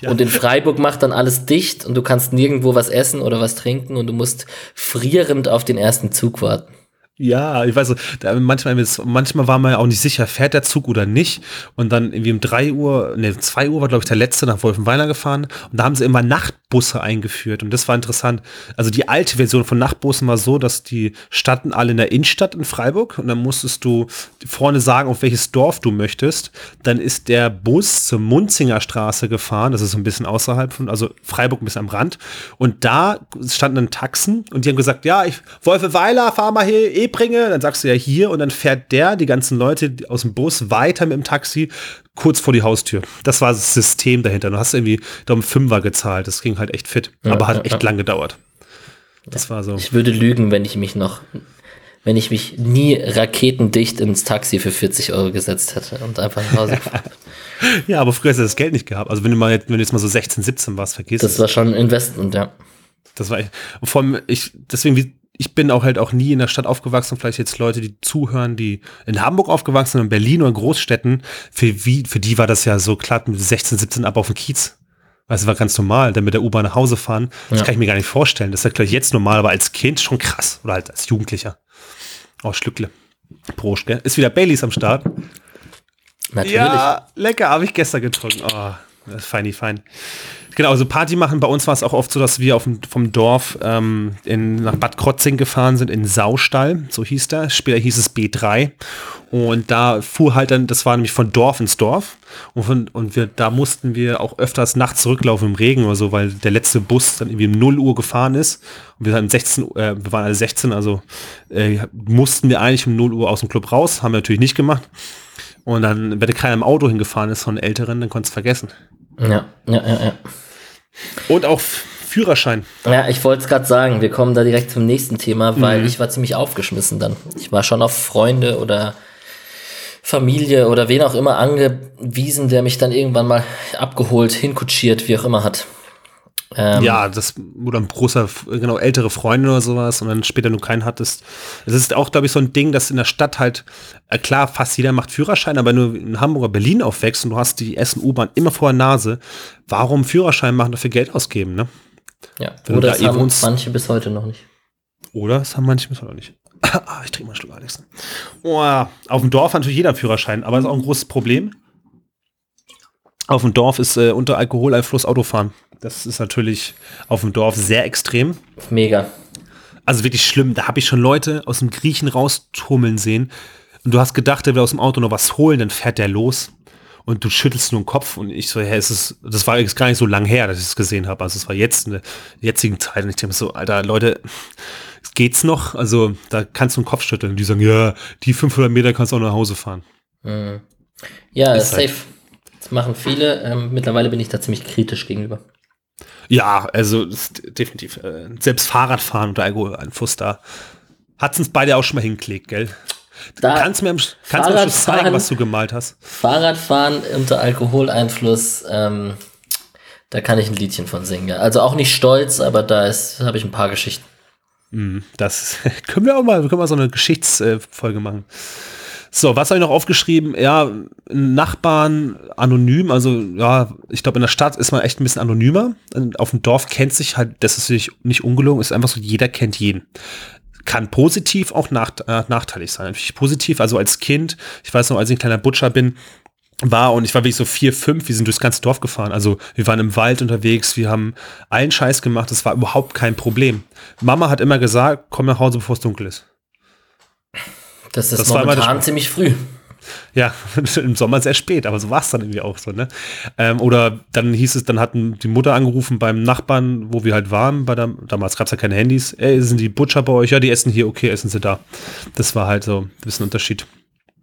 Ja. Und in Freiburg macht dann alles dicht und du kannst nirgendwo was essen oder was trinken und du musst frierend auf den ersten Zug warten. Ja, ich weiß manchmal, manchmal war man ja auch nicht sicher, fährt der Zug oder nicht. Und dann irgendwie um 3 Uhr, ne, 2 Uhr war, glaube ich, der letzte nach Wolfenweiler gefahren. Und da haben sie immer Nachtbusse eingeführt. Und das war interessant. Also die alte Version von Nachtbussen war so, dass die standen alle in der Innenstadt in Freiburg. Und dann musstest du vorne sagen, auf welches Dorf du möchtest. Dann ist der Bus zur Munzinger Straße gefahren. Das ist so ein bisschen außerhalb von, also Freiburg bisschen am Rand. Und da standen dann Taxen und die haben gesagt, ja, ich, Wolfeweiler, fahr mal hier, Ebringe. Dann sagst du ja hier und dann fährt der, die ganzen Leute aus dem Bus weiter mit dem Taxi kurz vor die Haustür. Das war das System dahinter. Du hast irgendwie da um Fünfer gezahlt. Das ging halt echt fit. Ja, aber hat ja, echt ja. lang gedauert. Das war so. Ich würde lügen, wenn ich mich noch, wenn ich mich nie raketendicht ins Taxi für 40 Euro gesetzt hätte und einfach nach Hause gefahren. Ja, aber früher hast du das Geld nicht gehabt. Also wenn du mal, jetzt- wenn du jetzt mal so 16, 17 warst, vergiss Das es. war schon ein Investment, ja. Das war echt, und vor allem, ich, deswegen, wie, ich bin auch halt auch nie in der Stadt aufgewachsen, vielleicht jetzt Leute, die zuhören, die in Hamburg aufgewachsen sind, in Berlin oder in Großstädten, für, wie, für die war das ja so klar mit 16, 17 ab auf dem Kiez. Das war ganz normal, dann mit der U-Bahn nach Hause fahren. Das Ja. kann ich mir gar nicht vorstellen. Das ist ja gleich jetzt normal, aber als Kind schon krass. Oder halt als Jugendlicher. Oh, Schlückle. Prost, gell? Ist wieder Baileys am Start. Natürlich. Ja, lecker, habe ich gestern getrunken. Oh, das ist feini, fein. Genau, also Party machen. Bei uns war es auch oft so, dass wir auf vom Dorf ähm, in, nach Bad Krotzing gefahren sind, in Saustall, so hieß der. Später hieß es B3. Und da fuhr halt dann, das war nämlich von Dorf ins Dorf. Und, von, und wir, da mussten wir auch öfters nachts zurücklaufen im Regen oder so, weil der letzte Bus dann irgendwie um 0 Uhr gefahren ist. Und wir, waren 16, äh, wir waren alle 16, also äh, mussten wir eigentlich um 0 Uhr aus dem Club raus. Haben wir natürlich nicht gemacht. Und dann, wenn da keiner im Auto hingefahren ist von Älteren, dann konntest du vergessen. Ja, ja, ja, ja. Und auch Führerschein. Ja, ich wollte es gerade sagen, wir kommen da direkt zum nächsten Thema, weil Mhm. ich war ziemlich aufgeschmissen dann. Ich war schon auf Freunde oder Familie oder wen auch immer angewiesen, der mich dann irgendwann mal abgeholt, hinkutschiert, wie auch immer hat. Ähm, Ja, das, oder ein großer, genau, ältere Freunde oder sowas und dann später nur keinen hattest. Es ist auch, glaube ich, so ein Ding, dass in der Stadt halt, äh, klar, fast jeder macht Führerschein, aber nur in Hamburg oder Berlin aufwächst und du hast die Essen-U-Bahn immer vor der Nase. Warum Führerschein machen, dafür Geld ausgeben, ne? ja. wenn Oder da das eh haben manche bis heute noch nicht. Oder? Das haben manche bis heute noch nicht. Ah, ich trinke mal einen Schluck, Alex. Oh, auf dem Dorf hat natürlich jeder einen Führerschein, aber das ist auch ein großes Problem. Auf dem Dorf ist äh, unter Alkoholeinfluss Autofahren. Das ist natürlich auf dem Dorf sehr extrem. Mega. Also wirklich schlimm. Da habe ich schon Leute aus dem Griechen raustummeln sehen. Und du hast gedacht, der will aus dem Auto noch was holen, dann fährt der los. Und du schüttelst nur den Kopf. Und ich so, ja, es ist, das war jetzt gar nicht so lang her, dass ich es gesehen habe. Also es war jetzt in der jetzigen Zeit. Und ich denke so, Alter, Leute, geht's noch? Also da kannst du den Kopf schütteln. Und die sagen, ja, die 500 Meter kannst du auch nach Hause fahren. Mhm. Ja, Ist safe. halt- Das machen viele. Ähm, mittlerweile bin ich da ziemlich kritisch gegenüber. Ja, also definitiv. Äh, selbst Fahrradfahren unter Alkoholeinfluss da. Hat's uns beide auch schon mal hingelegt, gell? Da kannst du mir kannst du mir am Schluss zeigen, was du gemalt hast? Fahrradfahren unter Alkoholeinfluss, ähm, da kann ich ein Liedchen von singen. Also auch nicht stolz, aber da ist habe ich ein paar Geschichten. Das können wir auch mal, können wir so eine Geschichtsfolge machen. So, was habe ich noch aufgeschrieben? Ja, Nachbarn anonym, also ja, ich glaube, in der Stadt ist man echt ein bisschen anonymer. Auf dem Dorf kennt sich halt, das ist nicht, nicht ungelogen, ist einfach so, jeder kennt jeden. Kann positiv auch nach, äh, nachteilig sein. Natürlich positiv, also als Kind, ich weiß noch, als ich ein kleiner Butcher bin, war und ich war wirklich so vier, fünf, wir sind durchs ganze Dorf gefahren. Also wir waren im Wald unterwegs, wir haben allen Scheiß gemacht, das war überhaupt kein Problem. Mama hat immer gesagt, komm nach Hause, bevor es dunkel ist. Das ist Das momentan ziemlich früh. Ja, im Sommer sehr spät, aber so war es dann irgendwie auch so, ne? Ähm, oder dann hieß es, dann hatten die Mutter angerufen beim Nachbarn, wo wir halt waren, bei der, damals gab es ja keine Handys. Ey, sind die Butcher bei euch? Ja, die essen hier, okay, essen sie da. Das war halt so ein bisschen Unterschied.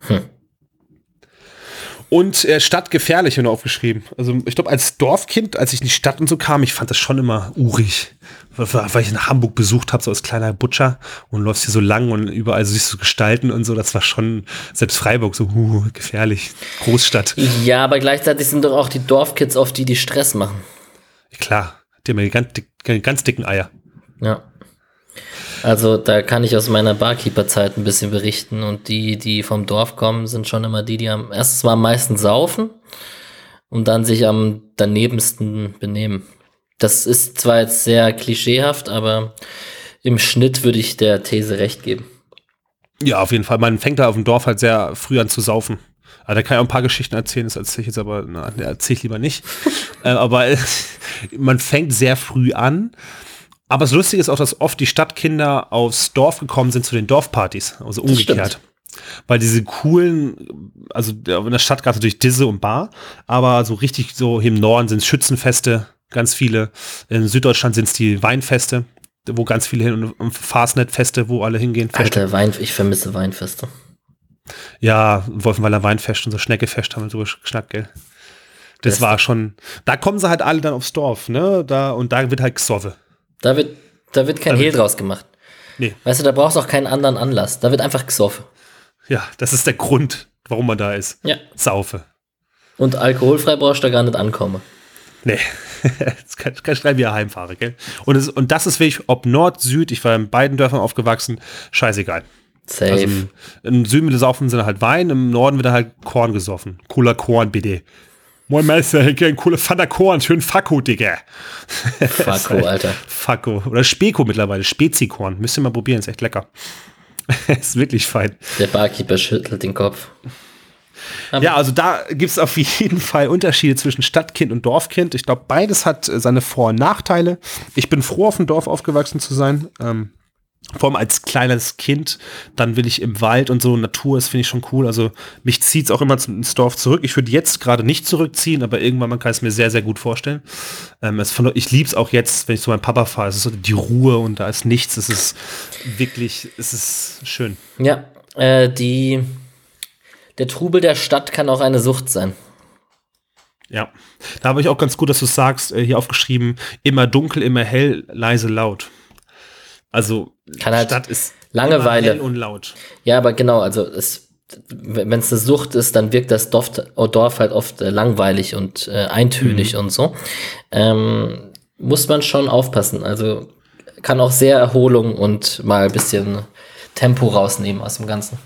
Hm. Und äh, stadtgefährlich nur aufgeschrieben. Also ich glaube, als Dorfkind, als ich in die Stadt und so kam, ich fand das schon immer urig. Weil ich in Hamburg besucht habe, so als kleiner Butcher und läufst hier so lang und überall so siehst du Gestalten und so, das war schon, selbst Freiburg, so uh, gefährlich. Großstadt. Ja, aber gleichzeitig sind doch auch die Dorfkids oft die, die Stress machen. Klar, die haben ja ganz, dick, ganz dicken Eier. Ja. Also da kann ich aus meiner Barkeeper-Zeit ein bisschen berichten und die, die vom Dorf kommen, sind schon immer die, die am erstens mal am meisten saufen und dann sich am danebensten benehmen. Das ist zwar jetzt sehr klischeehaft, aber im Schnitt würde ich der These recht geben. Ja, auf jeden Fall. Man fängt da auf dem Dorf halt sehr früh an zu saufen. Aber da kann ich auch ein paar Geschichten erzählen, das erzähle ich jetzt aber, na, erzähle ich lieber nicht. äh, aber man fängt sehr früh an. Aber das Lustige ist auch, dass oft die Stadtkinder aufs Dorf gekommen sind zu den Dorfpartys. Also umgekehrt. Weil diese coolen, also in der Stadt gab es natürlich Disse und Bar, aber so richtig so hier im Norden sind es Schützenfeste, ganz viele. In Süddeutschland sind es die Weinfeste, wo ganz viele hin und Fastnet-Feste, wo alle hingehen. Feste. Alter, Wein, ich vermisse Weinfeste. Ja, Wolfenweiler Weinfest und so Schneckefest haben wir so geschnackt, gell? Das Das- war schon, da kommen sie halt alle dann aufs Dorf, ne? Da, und da wird halt gesoffe. Da wird, da wird kein Da Hehl wird- draus gemacht. Nee. Weißt du, da brauchst du auch keinen anderen Anlass. Da wird einfach gesoffen. Ja, das ist der Grund, warum man da ist. Ja. Saufe. Und alkoholfrei brauchst du da gar nicht ankommen. Nee, das kann, kann ich schreiben, wie er heimfahre, gell? Und, es, und das ist wirklich, ob Nord, Süd, ich war in beiden Dörfern aufgewachsen, scheißegal. Safe. Also im, im Süden wird saufen sie halt Wein, im Norden wird halt Korn gesoffen. Cooler Korn, bitte. Moin Meister, ein cooler Vater Korn, schön Fakko, Digga. Fakko, Alter. Fakko. Oder Speko mittlerweile, Spezikorn. Müsst ihr mal probieren, ist echt lecker. ist wirklich fein. Der Barkeeper schüttelt den Kopf. Ja, also da gibt es auf jeden Fall Unterschiede zwischen Stadtkind und Dorfkind. Ich glaube, beides hat äh, seine Vor- und Nachteile. Ich bin froh, auf dem Dorf aufgewachsen zu sein. Ähm, vor allem als kleines Kind, dann will ich im Wald und so Natur, das finde ich schon cool. Also mich zieht es auch immer ins Dorf zurück. Ich würde jetzt gerade nicht zurückziehen, aber irgendwann man kann es mir sehr, sehr gut vorstellen. Ähm, es ich liebe es auch jetzt, wenn ich zu meinem Papa fahre. Es ist so die Ruhe und da ist nichts. Es ist wirklich, es ist schön. Ja, äh, die, der Trubel der Stadt kann auch eine Sucht sein. Ja, da habe ich auch ganz gut, dass du sagst, äh, hier aufgeschrieben, immer dunkel, immer hell, leise, laut. Also Kann halt Stadt ist Langeweile. hell und laut. Ja, aber genau, also es, wenn es eine Sucht ist, dann wirkt das Dorf, Dorf halt oft äh, langweilig und äh, eintönig und so. Ähm, muss man schon aufpassen. Also kann auch sehr Erholung und mal ein bisschen Tempo rausnehmen aus dem Ganzen.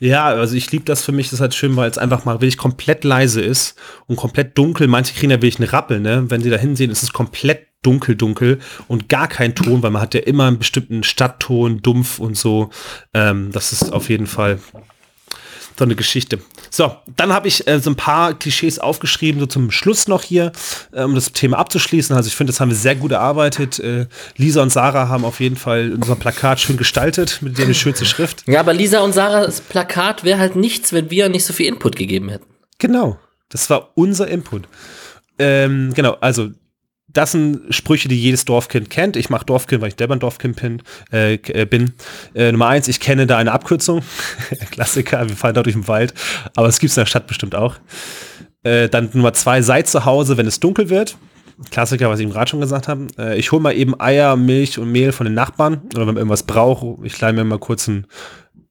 Ja, also ich liebe das für mich, das ist halt schön, weil es einfach mal wirklich komplett leise ist und komplett dunkel. Manche kriegen ja wirklich einen Rappel, ne? Wenn sie da hinsehen, ist es komplett dunkel, dunkel und gar kein Ton, weil man hat ja immer einen bestimmten Stadtton, dumpf und so. Ähm, das ist auf jeden Fall so eine Geschichte. So, dann habe ich äh, so ein paar Klischees aufgeschrieben, so zum Schluss noch hier, äh, um das Thema abzuschließen. Also ich finde, das haben wir sehr gut erarbeitet. Äh, Lisa und Sarah haben auf jeden Fall unser Plakat schön gestaltet, mit der eine schönste Schrift. Ja, aber Lisa und Sarahs Plakat wäre halt nichts, wenn wir nicht so viel Input gegeben hätten. Genau, das war unser Input. Ähm, genau, also das sind Sprüche, die jedes Dorfkind kennt. Ich mache Dorfkind, weil ich selber ein Dorfkind bin. Äh, äh, bin. Äh, Nummer eins, ich kenne da eine Abkürzung. Klassiker, wir fahren da durch den Wald. Aber es gibt es in der Stadt bestimmt auch. Äh, dann Nummer zwei, sei zu Hause, wenn es dunkel wird. Klassiker, was ich ihm gerade schon gesagt habe. Äh, ich hole mal eben Eier, Milch und Mehl von den Nachbarn. Oder wenn man irgendwas braucht, ich leih mir mal kurz einen,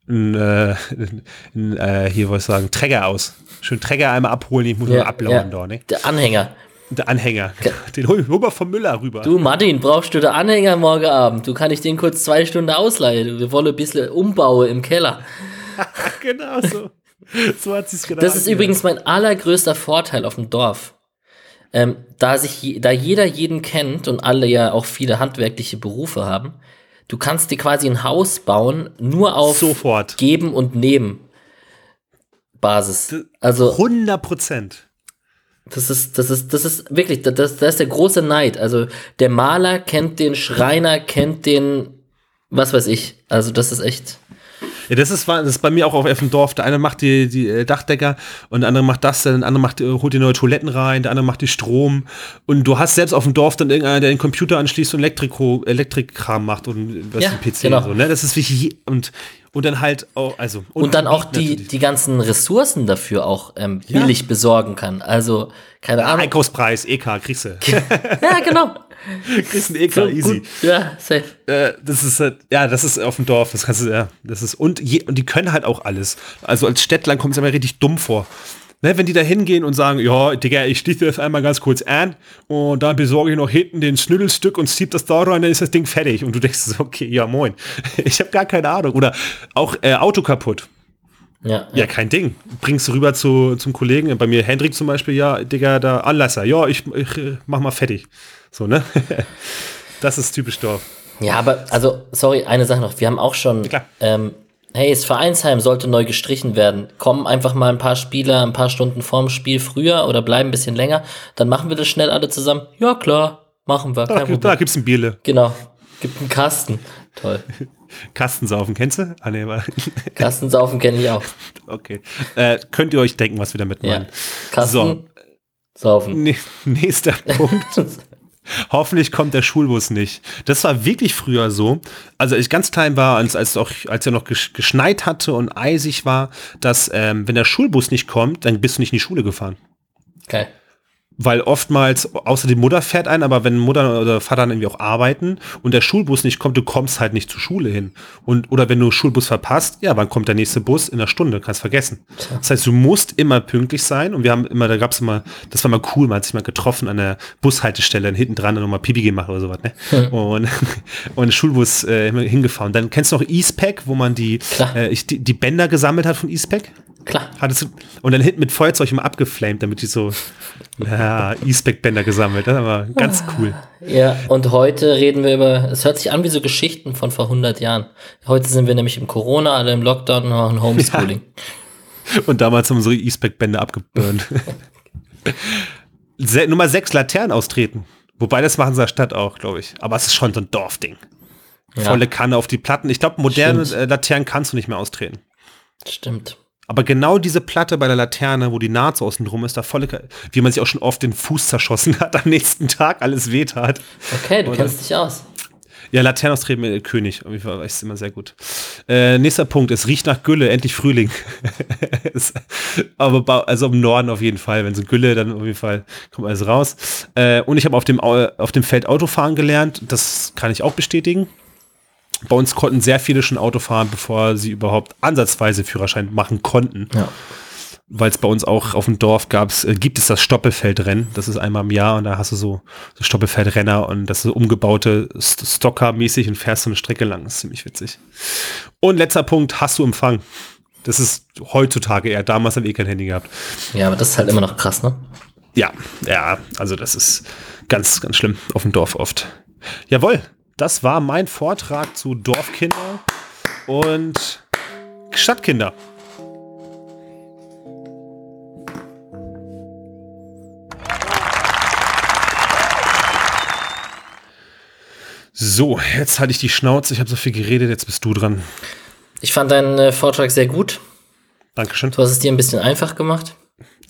einen, äh, einen hier wollte ich sagen, Träger aus. Schön Träger einmal abholen, ich muss mal ablaufen da, ne? Der Anhänger. Der Anhänger. Den hol, hol mal vom Müller rüber. Du, Martin, brauchst du den Anhänger morgen Abend? Du kann ich den kurz zwei Stunden ausleihen. Wir wollen ein bisschen umbauen im Keller. genau so. So hat sie es genau Das ist übrigens mein allergrößter Vorteil auf dem Dorf. Ähm, da, sich, da jeder jeden kennt und alle ja auch viele handwerkliche Berufe haben, du kannst dir quasi ein Haus bauen, nur auf Sofort. Geben und Nehmen Basis. Also 100 Prozent. Das ist, das ist, das ist wirklich, das, das ist der große Neid. Also der Maler kennt den Schreiner, kennt den, was weiß ich. Also das ist echt. Ja, das ist, das ist bei mir auch auf dem Dorf. Der eine macht die, die äh, Dachdecker und der andere macht das, der andere macht, äh, holt die neue Toiletten rein, der andere macht die Strom. Und du hast selbst auf dem Dorf dann irgendeiner, der den Computer anschließt und Elektriko, Elektrikkram macht und was Ja, die PC genau. und so. Ne? Das ist je- und, und dann halt auch, also. Und, dann auch die, natürlich. die ganzen Ressourcen dafür auch ähm, Ja. billig besorgen kann. Also, keine Ahnung. Einkaufspreis, EK, kriegst du. Ja, genau. kriegst einen EK, So, easy. gut. Ja, safe. Äh, das ist halt, ja, das ist auf dem Dorf, das kannst du, ja, das ist, und, je, und die können halt auch alles. Also als Städtlein kommt es mir richtig dumm vor. Ne, wenn die da hingehen und sagen, ja, Digga, ich schließe das einmal ganz kurz an und dann besorge ich noch hinten den Schnüdelstück und zieh das da rein, dann ist das Ding fertig. Und du denkst so, okay, ja, moin. Ich habe gar keine Ahnung. Oder auch äh, Auto kaputt. Ja, Ja, kein Ding. Bringst du rüber zu, zum Kollegen. Bei mir Hendrik zum Beispiel, ja, Digga, da Anlasser. Ja, ich, ich äh, mach mal fertig. So, ne? das ist typisch Dorf. Ja, aber, also, sorry, eine Sache noch. Wir haben auch schon, ähm, hey, das Vereinsheim sollte neu gestrichen werden. Kommen einfach mal ein paar Spieler ein paar Stunden vorm Spiel früher oder bleiben ein bisschen länger. Dann machen wir das schnell alle zusammen. Ja, klar, machen wir. Da, da gibt's ein Bierle. Genau. Gibt einen Kasten. Toll. Kastensaufen, kennst du? Ah, nee, Kastensaufen kenne ich auch. okay. Äh, könnt ihr euch denken, was wir damit Ja. meinen? Kasten, saufen. Nee, nächster Punkt. Hoffentlich kommt der Schulbus nicht. Das war wirklich früher so. Also als ich ganz klein war, als, als, auch, als er noch gesch- geschneit hatte und eisig war, dass ähm, wenn der Schulbus nicht kommt, dann bist du nicht in die Schule gefahren. Geil. Weil oftmals, außer die Mutter fährt ein, aber wenn Mutter oder Vater dann irgendwie auch arbeiten und der Schulbus nicht kommt, du kommst halt nicht zur Schule hin. Und, oder wenn du Schulbus verpasst, ja, wann kommt der nächste Bus? In einer Stunde, kannst vergessen. Das heißt, du musst immer pünktlich sein und wir haben immer, da gab es immer, das war mal cool, man hat sich mal getroffen an der Bushaltestelle, hinten dran dann nochmal Pipi gemacht oder sowas, ne? Hm. Und, und Schulbus äh, hingefahren. Dann kennst du noch E-Spec, wo man die, äh, die, die Bänder gesammelt hat von E-Spec? Klar. Hattest du, und dann hinten mit Feuerzeug immer abgeflamed, damit die so ja, E-Spec-Bänder gesammelt. Das war ganz cool. Ja, und heute reden wir über, es hört sich an wie so Geschichten von vor 100 Jahren. Heute sind wir nämlich im Corona, alle im Lockdown und machen Homeschooling. Ja. Und damals haben unsere E-Spec-Bänder abgeburnt. Nummer 6, Laternen austreten. Wobei das machen sie der Stadt auch, glaube ich. Aber es ist schon so ein Dorfding. Ja. Volle Kanne auf die Platten. Ich glaube, moderne Stimmt. Laternen kannst du nicht mehr austreten. Stimmt. Aber genau diese Platte bei der Laterne, wo die Naht so außen drum ist, da volle, wie man sich auch schon oft den Fuß zerschossen hat, am nächsten Tag alles weht hat. Okay, du Oder? kennst dich aus. Ja, Laternenaustreten äh, König. War ist immer sehr gut. Äh, nächster Punkt, es riecht nach Gülle, endlich Frühling. aber also im Norden auf jeden Fall. Wenn so Gülle, dann auf jeden Fall kommt alles raus. Äh, und ich habe auf dem, auf dem Feld Autofahren gelernt. Das kann ich auch bestätigen bei uns konnten sehr viele schon Auto fahren, bevor sie überhaupt ansatzweise Führerschein machen konnten. Ja. Weil es bei uns auch auf dem Dorf gab's, äh, gibt es das Stoppelfeldrennen. Das ist einmal im Jahr und da hast du so, so Stoppelfeldrenner und das ist so umgebaute Stocker-mäßig und fährst so eine Strecke lang. Das ist ziemlich witzig. Und letzter Punkt, hast du Empfang. Das ist heutzutage eher. Damals haben wir eh kein Handy gehabt. Ja, aber das ist halt immer noch krass, ne? Ja, ja, also das ist ganz, ganz schlimm auf dem Dorf oft. Jawohl, das war mein Vortrag zu Dorfkinder und Stadtkinder. So, jetzt halte ich die Schnauze. Ich habe so viel geredet, jetzt bist du dran. Ich fand deinen äh, Vortrag sehr gut. Dankeschön. Du hast es dir ein bisschen einfach gemacht.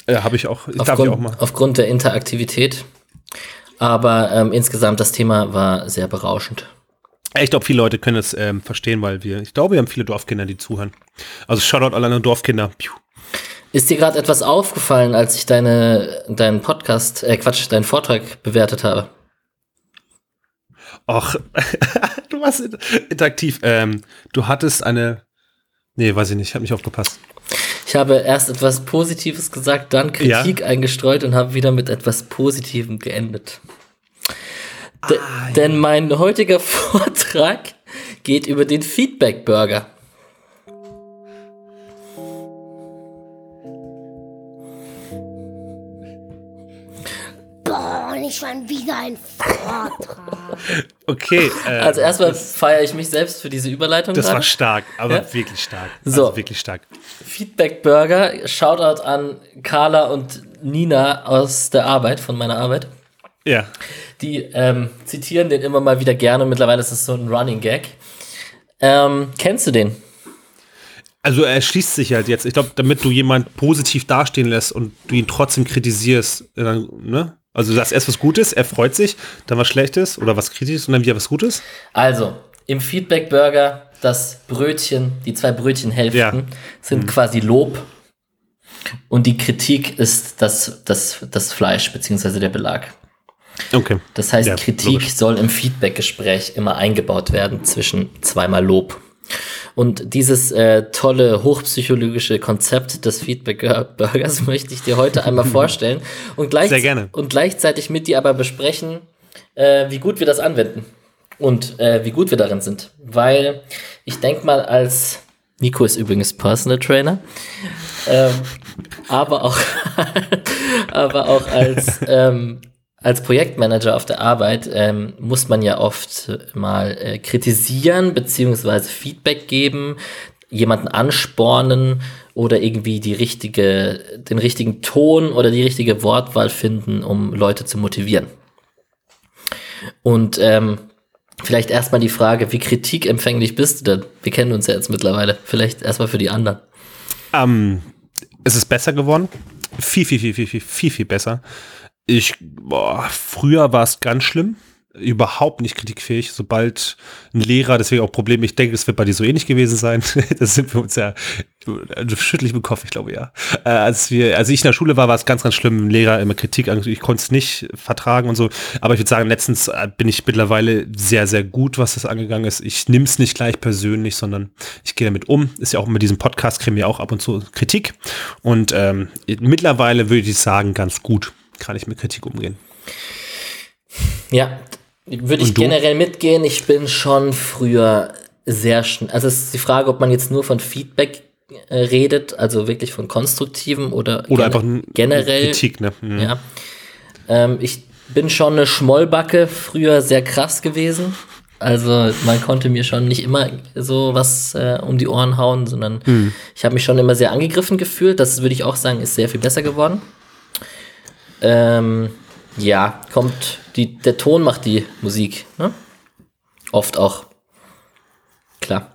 Ja, habe ich auch. Ich aufgrund, darf ich auch mal. Aufgrund der Interaktivität. Aber ähm, insgesamt das Thema war sehr berauschend. Ich glaube, viele Leute können es ähm, verstehen, weil wir, ich glaube, wir haben viele Dorfkinder, die zuhören. Also Shoutout alle Dorfkinder. Piu. Ist dir gerade etwas aufgefallen, als ich deine, deinen Podcast, äh Quatsch, deinen Vortrag bewertet habe? Ach, du warst interaktiv. Ähm, du hattest eine, nee, weiß ich nicht, ich habe nicht aufgepasst. Ich habe erst etwas Positives gesagt, dann Kritik ja? eingestreut und habe wieder mit etwas Positivem geendet. D ah, ja. Denn mein heutiger Vortrag geht über den Feedback schon wieder ein Vortrag. Okay. Äh, also erstmal feiere ich mich selbst für diese Überleitung. Das grade. war stark, aber ja? wirklich stark. So, also wirklich stark. Feedback Burger. Shoutout an Carla und Nina aus der Arbeit, von meiner Arbeit. Ja. Die ähm, zitieren den immer mal wieder gerne. Mittlerweile ist das so ein Running Gag. Ähm, kennst du den? Also er schließt sich halt jetzt. Ich glaube, damit du jemand positiv dastehen lässt und du ihn trotzdem kritisierst, dann, ne? Also du sagst erst was Gutes, er freut sich, dann was Schlechtes oder was Kritisches und dann wieder was Gutes? Also, im Feedback Burger, das Brötchen, die zwei Brötchenhälften ja. sind mhm. quasi Lob und die Kritik ist das, das, das Fleisch beziehungsweise der Belag. Okay. Das heißt, ja, Kritik logisch. soll im Feedback-Gespräch immer eingebaut werden zwischen zweimal Lob. Und dieses äh, tolle hochpsychologische Konzept des Feedback-Burgers möchte ich dir heute einmal vorstellen und, gleich Sehr gerne. und gleichzeitig mit dir aber besprechen, äh, wie gut wir das anwenden und äh, wie gut wir darin sind. Weil ich denke mal, als Nico ist übrigens Personal Trainer, ähm, aber auch, aber auch als ähm, als Projektmanager auf der Arbeit ähm, muss man ja oft mal äh, kritisieren beziehungsweise Feedback geben, jemanden anspornen oder irgendwie die richtige, den richtigen Ton oder die richtige Wortwahl finden, um Leute zu motivieren. Und ähm, vielleicht erstmal die Frage, wie kritikempfänglich bist du denn? Wir kennen uns ja jetzt mittlerweile. Vielleicht erstmal für die anderen. Ähm, es ist besser geworden. Viel, viel, viel, viel, viel, viel, viel besser. Ich, boah, früher war es ganz schlimm. überhaupt nicht kritikfähig. Sobald ein Lehrer, deswegen auch Problem, ich denke, das wird bei dir so ähnlich gewesen sein. das sind wir uns ja, schüttel ich mit Kopf, ich glaube ja. Äh, als wir, als ich in der Schule war, war es ganz, ganz schlimm, ein Lehrer immer Kritik, ich konnte es nicht vertragen und so. Aber ich würde sagen, letztens äh, bin ich mittlerweile sehr, sehr gut, was das angegangen ist. Ich nehme es nicht gleich persönlich, sondern ich gehe damit um. Ist ja auch mit diesem Podcast kriegen wir auch ab und zu Kritik. Und ähm, mittlerweile würde ich sagen, ganz gut kann ich mit Kritik umgehen. Ja, würde ich generell mitgehen. Ich bin schon früher sehr schnell. Also es ist die Frage, ob man jetzt nur von Feedback äh, redet, also wirklich von konstruktivem oder, oder einfach generell Kritik. Ne? Mhm. Ja. Ähm, ich bin schon eine Schmollbacke früher sehr krass gewesen. Also man konnte mir schon nicht immer so was äh, um die Ohren hauen, sondern mhm. ich habe mich schon immer sehr angegriffen gefühlt. Das würde ich auch sagen, ist sehr viel besser geworden. Ähm, ja, kommt, die, der Ton macht die Musik, ne? Oft auch. Klar.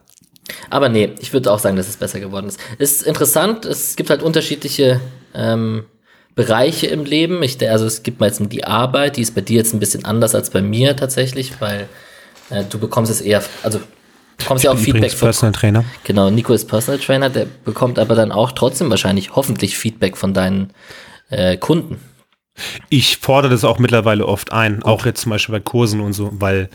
Aber nee, ich würde auch sagen, dass es besser geworden ist. Ist interessant, es gibt halt unterschiedliche ähm, Bereiche im Leben. Ich, also es gibt mal jetzt die Arbeit, die ist bei dir jetzt ein bisschen anders als bei mir tatsächlich, weil äh, du bekommst es eher, also bekommst ja auch Feedback von Personal Trainer. Genau, Nico ist Personal Trainer, der bekommt aber dann auch trotzdem wahrscheinlich hoffentlich Feedback von deinen äh, Kunden. Ich fordere das auch mittlerweile oft ein, auch jetzt zum Beispiel bei Kursen und so, weil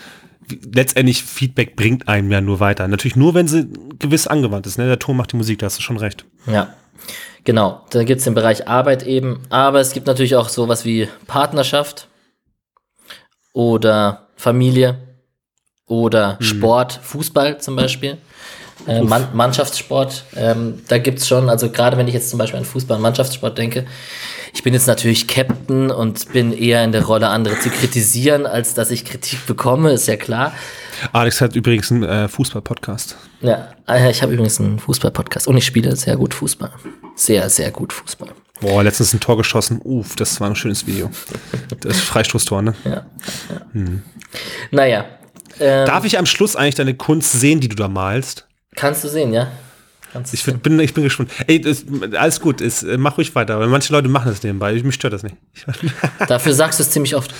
letztendlich Feedback bringt einem ja nur weiter. Natürlich nur, wenn sie gewiss angewandt ist. Ne? Der Ton macht die Musik, da hast du schon recht. Ja, genau. Da gibt es den Bereich Arbeit eben, aber es gibt natürlich auch sowas wie Partnerschaft oder Familie oder mhm. Sport, Fußball zum Beispiel. Äh, Mann, Mannschaftssport, ähm, da gibt es schon, also gerade wenn ich jetzt zum Beispiel an Fußball, Mannschaftssport denke, ich bin jetzt natürlich Captain und bin eher in der Rolle, andere zu kritisieren, als dass ich Kritik bekomme, ist ja klar. Alex hat übrigens einen äh, Fußball-Podcast. Ja, äh, ich habe übrigens einen Fußball-Podcast und ich spiele sehr gut Fußball. Sehr, sehr gut Fußball. Boah, letztens ein Tor geschossen. Uff, das war ein schönes Video. Das Freistoßtor, ne? Ja. ja. Hm. Naja. Ähm, Darf ich am Schluss eigentlich deine Kunst sehen, die du da malst? Kannst du sehen, ja. Ich bin, ich bin gespannt. Ey, das, alles gut, ist, äh, mach ruhig weiter, weil manche Leute machen das nebenbei. Mich stört das nicht. Dafür sagst du es ziemlich oft.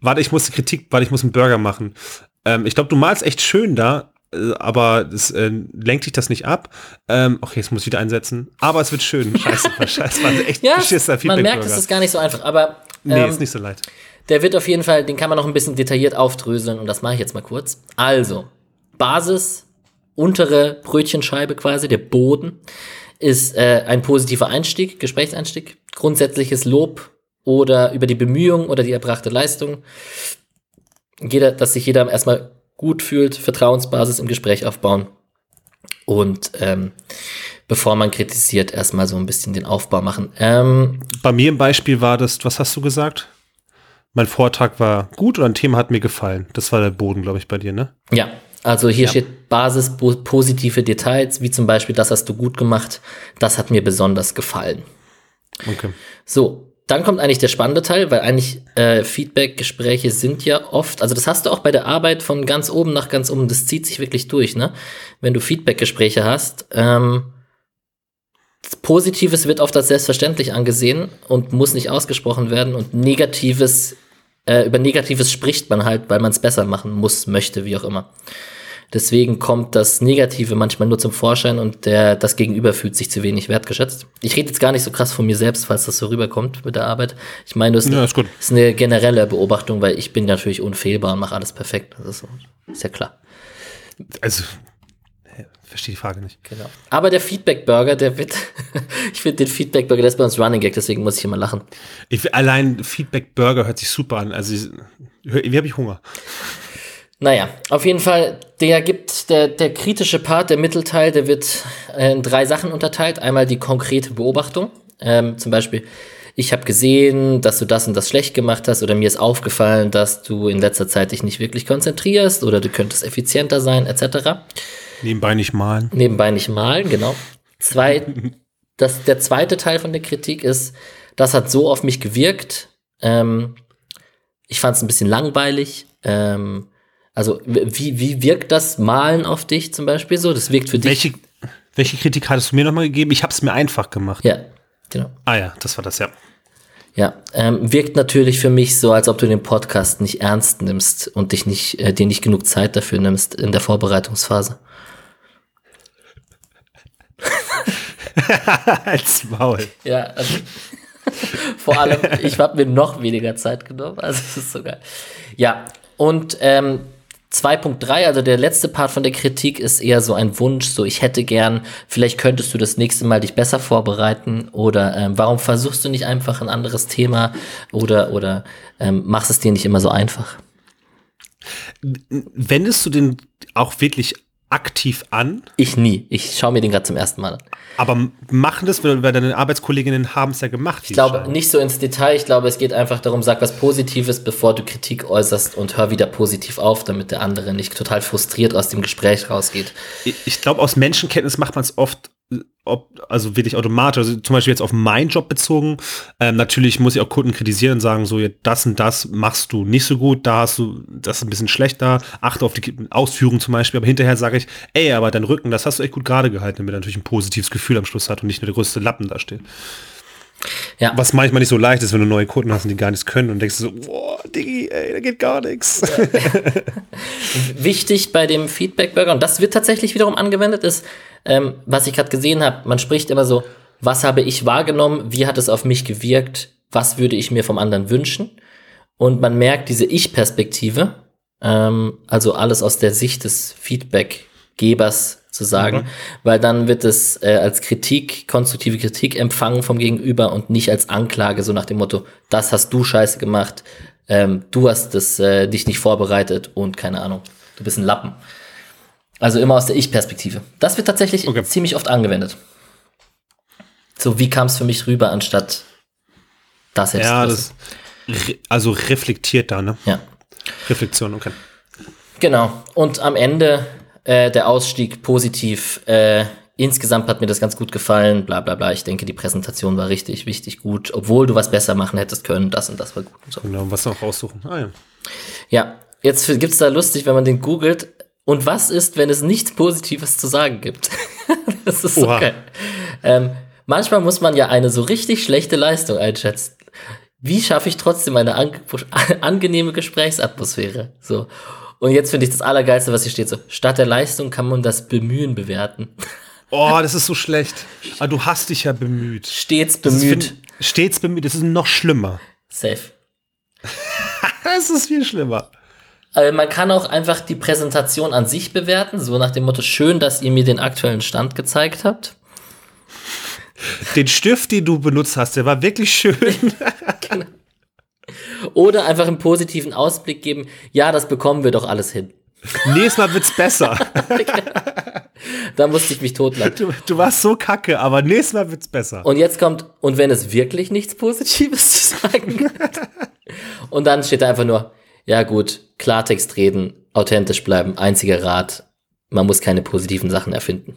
Warte, ich muss die Kritik, warte, ich muss einen Burger machen. Ähm, ich glaube, du malst echt schön da, äh, aber das äh, lenkt dich das nicht ab. Ähm, okay, jetzt muss ich wieder einsetzen. Aber es wird schön. Scheiße, scheiße, war echt ja, beschissener Man merkt, es ist gar nicht so einfach, aber. Ähm, nee, ist nicht so leid. Der wird auf jeden Fall, den kann man noch ein bisschen detailliert aufdröseln und das mache ich jetzt mal kurz. Also, Basis untere Brötchenscheibe quasi, der Boden, ist äh, ein positiver Einstieg, Gesprächseinstieg, grundsätzliches Lob oder über die Bemühungen oder die erbrachte Leistung. Jeder, dass sich jeder erstmal gut fühlt, Vertrauensbasis im Gespräch aufbauen und ähm, bevor man kritisiert, erstmal so ein bisschen den Aufbau machen. Ähm, Bei mir im Beispiel war das, was hast du gesagt? Mein Vortrag war gut oder ein Thema hat mir gefallen. Das war der Boden, glaube ich, bei dir, ne? Ja, also hier ja. steht Basis positive Details, wie zum Beispiel, das hast du gut gemacht, das hat mir besonders gefallen. Okay. So, dann kommt eigentlich der spannende Teil, weil eigentlich äh, Feedback-Gespräche sind ja oft, also das hast du auch bei der Arbeit von ganz oben nach ganz oben, das zieht sich wirklich durch, ne? Wenn du Feedback-Gespräche hast, ähm, Positives wird oft als selbstverständlich angesehen und muss nicht ausgesprochen werden und Negatives äh, über Negatives spricht man halt, weil man es besser machen muss, möchte, wie auch immer. Deswegen kommt das Negative manchmal nur zum Vorschein und der, das Gegenüber fühlt sich zu wenig wertgeschätzt. Ich rede jetzt gar nicht so krass von mir selbst, falls das so rüberkommt mit der Arbeit. Ich meine, das ja, ist, ist, eine generelle Beobachtung, weil ich bin natürlich unfehlbar und mache alles perfekt. Das ist, so, ist ja klar. Also verstehe die Frage nicht. Genau. Aber der Feedback-Burger, der wird, ich finde den Feedback-Burger, der ist bei uns Running Gag, deswegen muss ich immer lachen. Ich, allein Feedback-Burger hört sich super an. Also, ich, wie habe ich Hunger? Naja, auf jeden Fall, der gibt, der, der kritische Part, der Mittelteil, der wird in drei Sachen unterteilt. Einmal die konkrete Beobachtung. Ähm, zum Beispiel, ich habe gesehen, dass du das und das schlecht gemacht hast oder mir ist aufgefallen, dass du in letzter Zeit dich nicht wirklich konzentrierst oder du könntest effizienter sein, etc. Nebenbei nicht malen. Nebenbei nicht malen, genau. Zwei, das, der zweite Teil von der Kritik ist, das hat so auf mich gewirkt. Ähm, ich fand es ein bisschen langweilig. Ähm, also, wie, wie wirkt das Malen auf dich zum Beispiel so? Das wirkt für dich. Welche, welche Kritik hattest du mir nochmal gegeben? Ich habe es mir einfach gemacht. Ja, genau. Ah ja, das war das, ja. Ja, ähm, wirkt natürlich für mich so, als ob du den Podcast nicht ernst nimmst und dich nicht, äh, dir nicht genug Zeit dafür nimmst in der Vorbereitungsphase. Als Maul. Ja, also, vor allem, ich habe mir noch weniger Zeit genommen, also es ist so geil. Ja, und ähm, 2.3, also der letzte Part von der Kritik ist eher so ein Wunsch, so ich hätte gern, vielleicht könntest du das nächste Mal dich besser vorbereiten oder ähm, warum versuchst du nicht einfach ein anderes Thema oder, oder ähm, machst es dir nicht immer so einfach? Wendest du den auch wirklich aktiv an? Ich nie. Ich schaue mir den gerade zum ersten Mal an. Aber machen das, weil deine Arbeitskolleginnen haben es ja gemacht. Ich glaube nicht so ins Detail. Ich glaube, es geht einfach darum, sag was Positives, bevor du Kritik äußerst und hör wieder positiv auf, damit der andere nicht total frustriert aus dem Gespräch rausgeht. Ich, ich glaube, aus Menschenkenntnis macht man es oft, ob, also wirklich automatisch. Also zum Beispiel jetzt auf meinen Job bezogen. Ähm, natürlich muss ich auch Kunden kritisieren und sagen, so, das und das machst du nicht so gut, da hast du, das ist ein bisschen schlechter, achte auf die Ausführung zum Beispiel. Aber hinterher sage ich, ey, aber dein Rücken, das hast du echt gut gerade gehalten, damit er natürlich ein positives Gefühl am Schluss hat und nicht nur der größte Lappen da steht. Ja. Was manchmal nicht so leicht ist, wenn du neue Kunden hast und die gar nichts können und denkst so, boah, Diggi, ey, da geht gar nichts. Wichtig bei dem Feedback-Burger, und das wird tatsächlich wiederum angewendet, ist, ähm, was ich gerade gesehen habe, man spricht immer so, was habe ich wahrgenommen, wie hat es auf mich gewirkt, was würde ich mir vom anderen wünschen. Und man merkt diese Ich-Perspektive, ähm, also alles aus der Sicht des Feedbackgebers zu sagen, Mhm. weil dann wird es äh, als Kritik, konstruktive Kritik empfangen vom Gegenüber und nicht als Anklage, so nach dem Motto, das hast du scheiße gemacht, ähm, du hast das, äh, dich nicht vorbereitet und keine Ahnung, du bist ein Lappen. Also immer aus der Ich-Perspektive. Das wird tatsächlich Okay. ziemlich oft angewendet. So, wie kam es für mich rüber, anstatt das hättest ja, das, also reflektiert da, ne? Ja, Reflexion, okay. genau. Und am Ende äh, der Ausstieg positiv. Äh, insgesamt hat mir das ganz gut gefallen, bla bla bla. Ich denke, die Präsentation war richtig, wichtig, gut. Obwohl du was besser machen hättest können, das und das war gut und so. Genau, was noch raussuchen. Ah ja. Ja, jetzt gibt's da lustig, wenn man den googelt. Und was ist, wenn es nichts Positives zu sagen gibt? das ist so Oha. geil. Ähm, manchmal muss man ja eine so richtig schlechte Leistung einschätzen. Wie schaffe ich trotzdem eine ange angenehme Gesprächsatmosphäre? So. Und jetzt finde ich das Allergeilste, was hier steht, so, statt der Leistung kann man das Bemühen bewerten. Oh, das ist so schlecht. Aber du hast dich ja bemüht. Stets ist bemüht. fin- Stets bemüht. Das ist noch schlimmer. Safe. Das ist viel schlimmer. Also man kann auch einfach die Präsentation an sich bewerten, so nach dem Motto, schön, dass ihr mir den aktuellen Stand gezeigt habt. Den Stift, den du benutzt hast, der war wirklich schön. Oder einfach einen positiven Ausblick geben, ja, das bekommen wir doch alles hin. Nächstes Mal wird's besser. Da musste ich mich totlachen. Du, du warst so kacke, aber nächstes Mal wird's besser. Und jetzt kommt, und wenn es wirklich nichts Positives zu sagen gibt. Und dann steht da einfach nur, ja gut, Klartext reden, authentisch bleiben, einziger Rat, man muss keine positiven Sachen erfinden.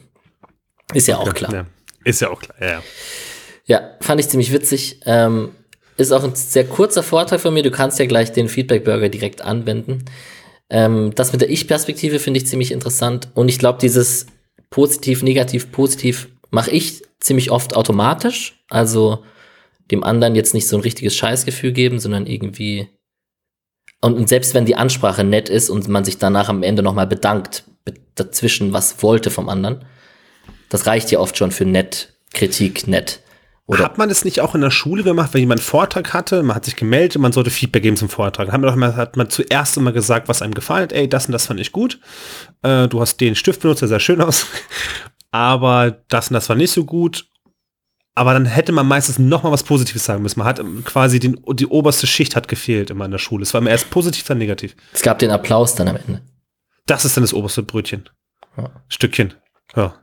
Ist ja auch klar. Ja, ist ja auch klar. Ja, ja. Fand ich ziemlich witzig. Ähm, ist auch ein sehr kurzer Vortrag von mir. Du kannst ja gleich den Feedback-Burger direkt anwenden. Ähm, das mit der Ich-Perspektive finde ich ziemlich interessant. Und ich glaube, dieses positiv, negativ, positiv mache ich ziemlich oft automatisch. Also dem anderen jetzt nicht so ein richtiges Scheißgefühl geben, sondern irgendwie. Und, und selbst wenn die Ansprache nett ist und man sich danach am Ende nochmal bedankt, be- dazwischen was wollte vom anderen, das reicht ja oft schon für nett, Kritik nett. Oder Hat man das nicht auch in der Schule gemacht, wenn jemand einen Vortrag hatte, man hat sich gemeldet, man sollte Feedback geben zum Vortrag. Hat man, doch mal, hat man zuerst immer gesagt, was einem gefallen hat, ey, das und das fand ich gut. Äh, du hast den Stift benutzt, der sah schön aus. Aber das und das war nicht so gut. Aber dann hätte man meistens noch mal was Positives sagen müssen. Man hat quasi den, die oberste Schicht hat gefehlt immer in der Schule. Es war immer erst positiv, dann negativ. Es gab den Applaus dann am Ende. Das ist dann das oberste Brötchen. Ja. Stückchen. Ja.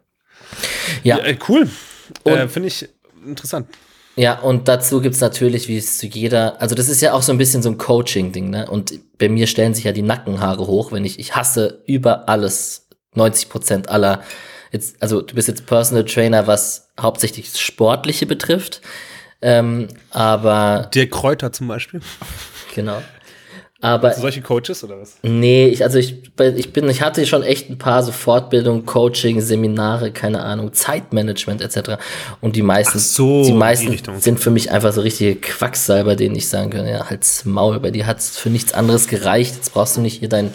Ja, äh, cool. Äh, Finde ich interessant. ja, und dazu gibt's natürlich, wie es zu jeder, also das ist ja auch so ein bisschen so ein Coaching-Ding, ne? Und bei mir stellen sich ja die Nackenhaare hoch, wenn ich, ich hasse über alles, 90 Prozent aller, jetzt, also du bist jetzt Personal Trainer, was hauptsächlich das Sportliche betrifft, ähm, aber Der Kräuter zum Beispiel. Genau. Aber solche Coaches oder was? Nee, ich, also ich, ich bin, ich hatte schon echt ein paar so Fortbildungen, Coaching, Seminare, keine Ahnung, Zeitmanagement etc. Und die meisten, so, die meisten die sind für mich einfach so richtige Quacksalber, denen ich sagen kann, ja, halt's Maul, bei dir hat's für nichts anderes gereicht. Jetzt brauchst du nicht hier dein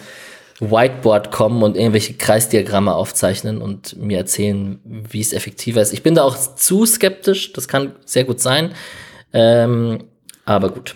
Whiteboard kommen und irgendwelche Kreisdiagramme aufzeichnen und mir erzählen, wie es effektiver ist. Ich bin da auch zu skeptisch, das kann sehr gut sein. Ähm, aber gut.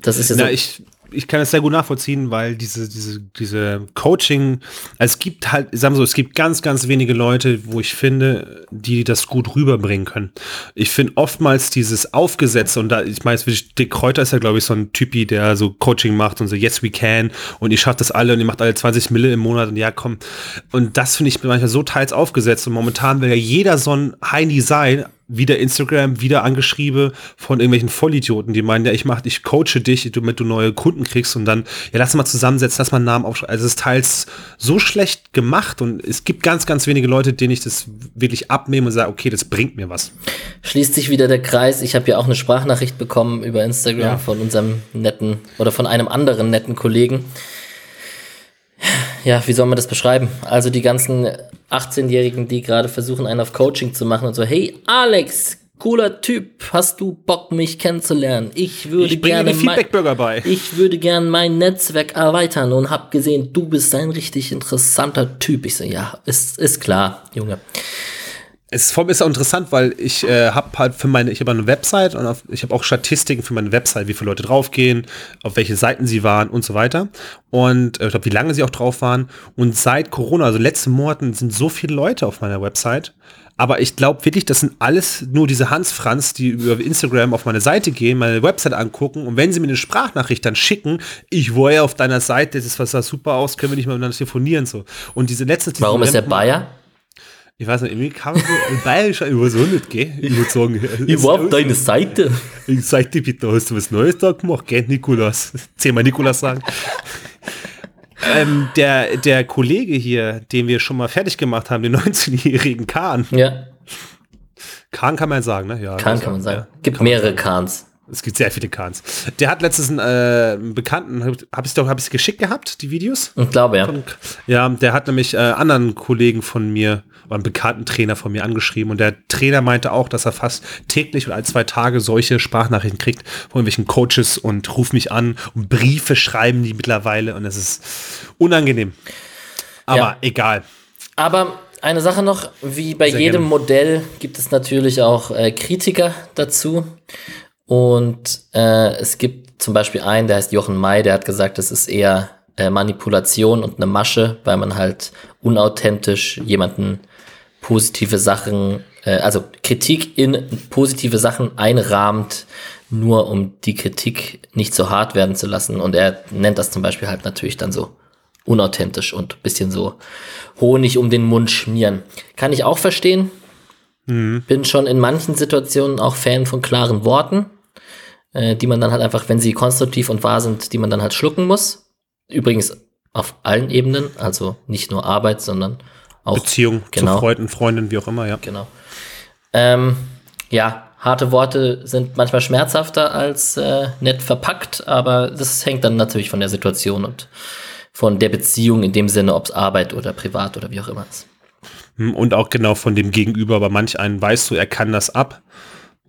Das ist Na, so- ich, ich kann das sehr gut nachvollziehen, weil diese, diese, diese Coaching, also es gibt halt, sagen wir so, es gibt ganz, ganz wenige Leute, wo ich finde, die das gut rüberbringen können. Ich finde oftmals dieses Aufgesetzte und da, ich meine, Dick Kräuter ist ja, glaube ich, so ein Typi, der so Coaching macht und so, yes, we can und ihr schafft das alle und ihr macht alle 20 Mille im Monat und ja, komm. Und das finde ich manchmal so teils aufgesetzt und momentan will ja jeder so ein Heini sein, wieder Instagram, wieder angeschrieben von irgendwelchen Vollidioten, die meinen, ja, ich mach, ich coache dich, damit du neue Kunden kriegst und dann, ja, lass mal zusammensetzen, lass mal einen Namen aufschreiben. Also es ist teils so schlecht gemacht und es gibt ganz, ganz wenige Leute, denen ich das wirklich abnehme und sage, okay, das bringt mir was. schließt sich wieder der Kreis. Ich habe ja auch eine Sprachnachricht bekommen über Instagram Ja. von unserem netten oder von einem anderen netten Kollegen. Ja, wie soll man das beschreiben? Also die ganzen 18-Jährigen, die gerade versuchen, einen auf Coaching zu machen und so, hey Alex, cooler Typ, hast du Bock, mich kennenzulernen? Ich würde Ich gerne Feedback-Burger bei. ich würde gern mein Netzwerk erweitern und hab gesehen, du bist ein richtig interessanter Typ. Ich so, ja, ist, ist klar, Junge. Es ist, vor allem ist auch interessant, weil ich äh, habe halt für meine, ich habe eine Website und auf, ich habe auch Statistiken für meine Website, wie viele Leute draufgehen, auf welche Seiten sie waren und so weiter. Und äh, ich glaube, wie lange sie auch drauf waren. Und seit Corona, also letzten Monaten, sind so viele Leute auf meiner Website. Aber ich glaube wirklich, das sind alles nur diese Hans-Franz, die über Instagram auf meine Seite gehen, meine Website angucken und wenn sie mir eine Sprachnachricht dann schicken, ich war ja auf deiner Seite, das ist was sah super aus, können wir nicht mal miteinander telefonieren so. Und diese letzte Warum ist er Bayer? Ich weiß nicht, irgendwie kann man so ein bayerischer nicht, gell? Ich würde sagen, Ich war auf deine Seite. ich sag dir bitte, hast du was Neues da gemacht, gell, Nikolas? Zehnmal Nikolas sagen. ähm, der, der Kollege hier, den wir schon mal fertig gemacht haben, den 19-jährigen Kahn. Ja, Kahn kann man sagen, ne? Ja, Kahn also, kann man sagen. Ja. Gibt mehrere Kahns. Es gibt sehr viele Kahns. Der hat letztens einen, äh, einen Bekannten, habe ich doch, habe ich geschickt gehabt, die Videos? Ich glaube, ja. Ja, der hat nämlich äh, anderen Kollegen von mir, oder einen bekannten Trainer von mir angeschrieben und der Trainer meinte auch, dass er fast täglich oder alle zwei Tage solche Sprachnachrichten kriegt von irgendwelchen Coaches und ruft mich an und Briefe schreiben die mittlerweile und es ist unangenehm. Aber Ja. egal. Aber eine Sache noch, wie bei Sehr jedem gerne. Modell gibt es natürlich auch äh, Kritiker dazu. Und äh, es gibt zum Beispiel einen, der heißt Jochen May, der hat gesagt, das ist eher äh, Manipulation und eine Masche, weil man halt unauthentisch jemanden positive Sachen, äh, also Kritik in positive Sachen einrahmt, nur um die Kritik nicht so hart werden zu lassen. Und er nennt das zum Beispiel halt natürlich dann so unauthentisch und bisschen so Honig um den Mund schmieren. Kann ich auch verstehen. Bin schon in manchen Situationen auch Fan von klaren Worten, äh, die man dann halt einfach, wenn sie konstruktiv und wahr sind, die man dann halt schlucken muss. Übrigens auf allen Ebenen, also nicht nur Arbeit, sondern auch Beziehung genau. zu Freunden, Freundinnen, wie auch immer, ja. Genau. Ähm, ja, harte Worte sind manchmal schmerzhafter als äh, nett verpackt, aber das hängt dann natürlich von der Situation und von der Beziehung in dem Sinne, ob es Arbeit oder privat oder wie auch immer ist. Hm, Und auch genau von dem Gegenüber, aber manch einen weißt du, er kann das ab.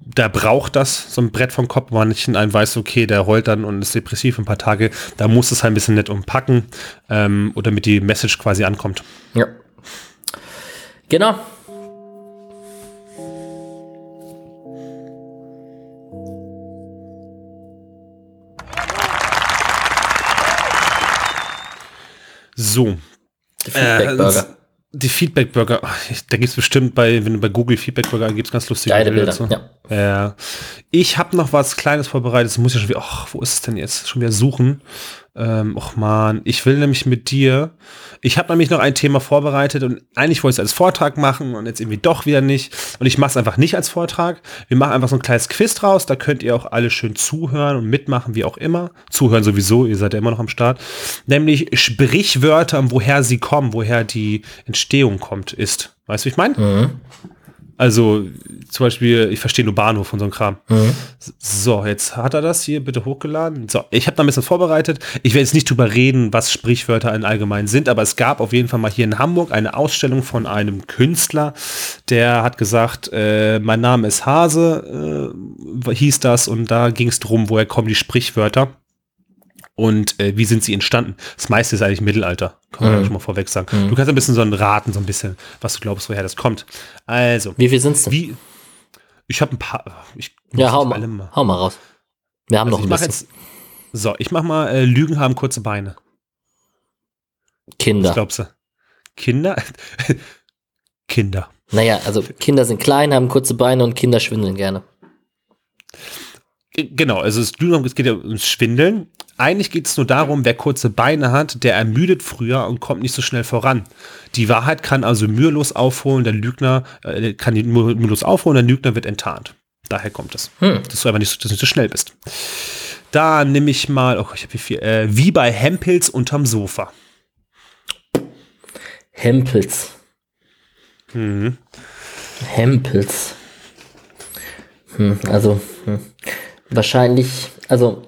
Der braucht das, so ein Brett vom Kopf. Manchen einen weiß, okay, der heult dann und ist depressiv ein paar Tage. Da muss es halt ein bisschen nett umpacken, ähm, oder damit die Message quasi ankommt. Ja. Genau. So. Der Feedback-Burger. Äh, die Feedback-Burger, da gibt es bestimmt bei, wenn du bei Google Feedback-Burger gibt's ganz lustige Geile Bilder, dazu. ja. Ja. Ich habe noch was Kleines vorbereitet. Das muss ich schon wieder, ach, wo ist es denn jetzt? Schon wieder suchen. Ähm, och man, ich will nämlich mit dir. Ich habe nämlich noch ein Thema vorbereitet und eigentlich wollte ich es als Vortrag machen und jetzt irgendwie doch wieder nicht. Und ich mache es einfach nicht als Vortrag. Wir machen einfach so ein kleines Quiz draus. Da könnt ihr auch alle schön zuhören und mitmachen, wie auch immer. Zuhören sowieso, ihr seid ja immer noch am Start. Nämlich Sprichwörter, woher sie kommen, woher die Entstehung kommt, ist. Weißt du, wie ich meine? Also zum Beispiel, ich verstehe nur Bahnhof und so ein Kram. Mhm. So, jetzt hat er das hier bitte hochgeladen. So, ich habe da ein bisschen vorbereitet. Ich werde jetzt nicht drüber reden, was Sprichwörter in allgemein sind, aber es gab auf jeden Fall mal hier in Hamburg eine Ausstellung von einem Künstler, der hat gesagt, äh, mein Name ist Hase, äh, hieß das, und da ging es drum, woher kommen die Sprichwörter und äh, wie sind sie entstanden. Das meiste ist eigentlich Mittelalter, kann man mhm. schon mal vorweg sagen. Mhm. Du kannst ein bisschen so ein raten, so ein bisschen, was du glaubst, woher das kommt. Also. Wie viel sind es denn? Wie, ich habe ein paar. Ich ja, hau mal, mal, hau mal raus. Wir haben also noch ein bisschen. Jetzt, so, ich mach mal, äh, Lügen haben kurze Beine. Kinder. Was glaubst du? Kinder? Kinder. Naja, also Kinder sind klein, haben kurze Beine und Kinder schwindeln gerne. Genau, also es, es geht ja ums Schwindeln. Eigentlich geht es nur darum, wer kurze Beine hat, der ermüdet früher und kommt nicht so schnell voran. Die Wahrheit kann also mühelos aufholen, der Lügner äh, kann die mühelos aufholen, der Lügner wird enttarnt. Daher kommt es. Hm. Dass du einfach nicht, dass du nicht so schnell bist. Da nehme ich mal, oh, ich habe wie viel, äh, wie bei Hempels unterm Sofa. Hempels. Mhm. Hempels. Hm, also, hm wahrscheinlich, also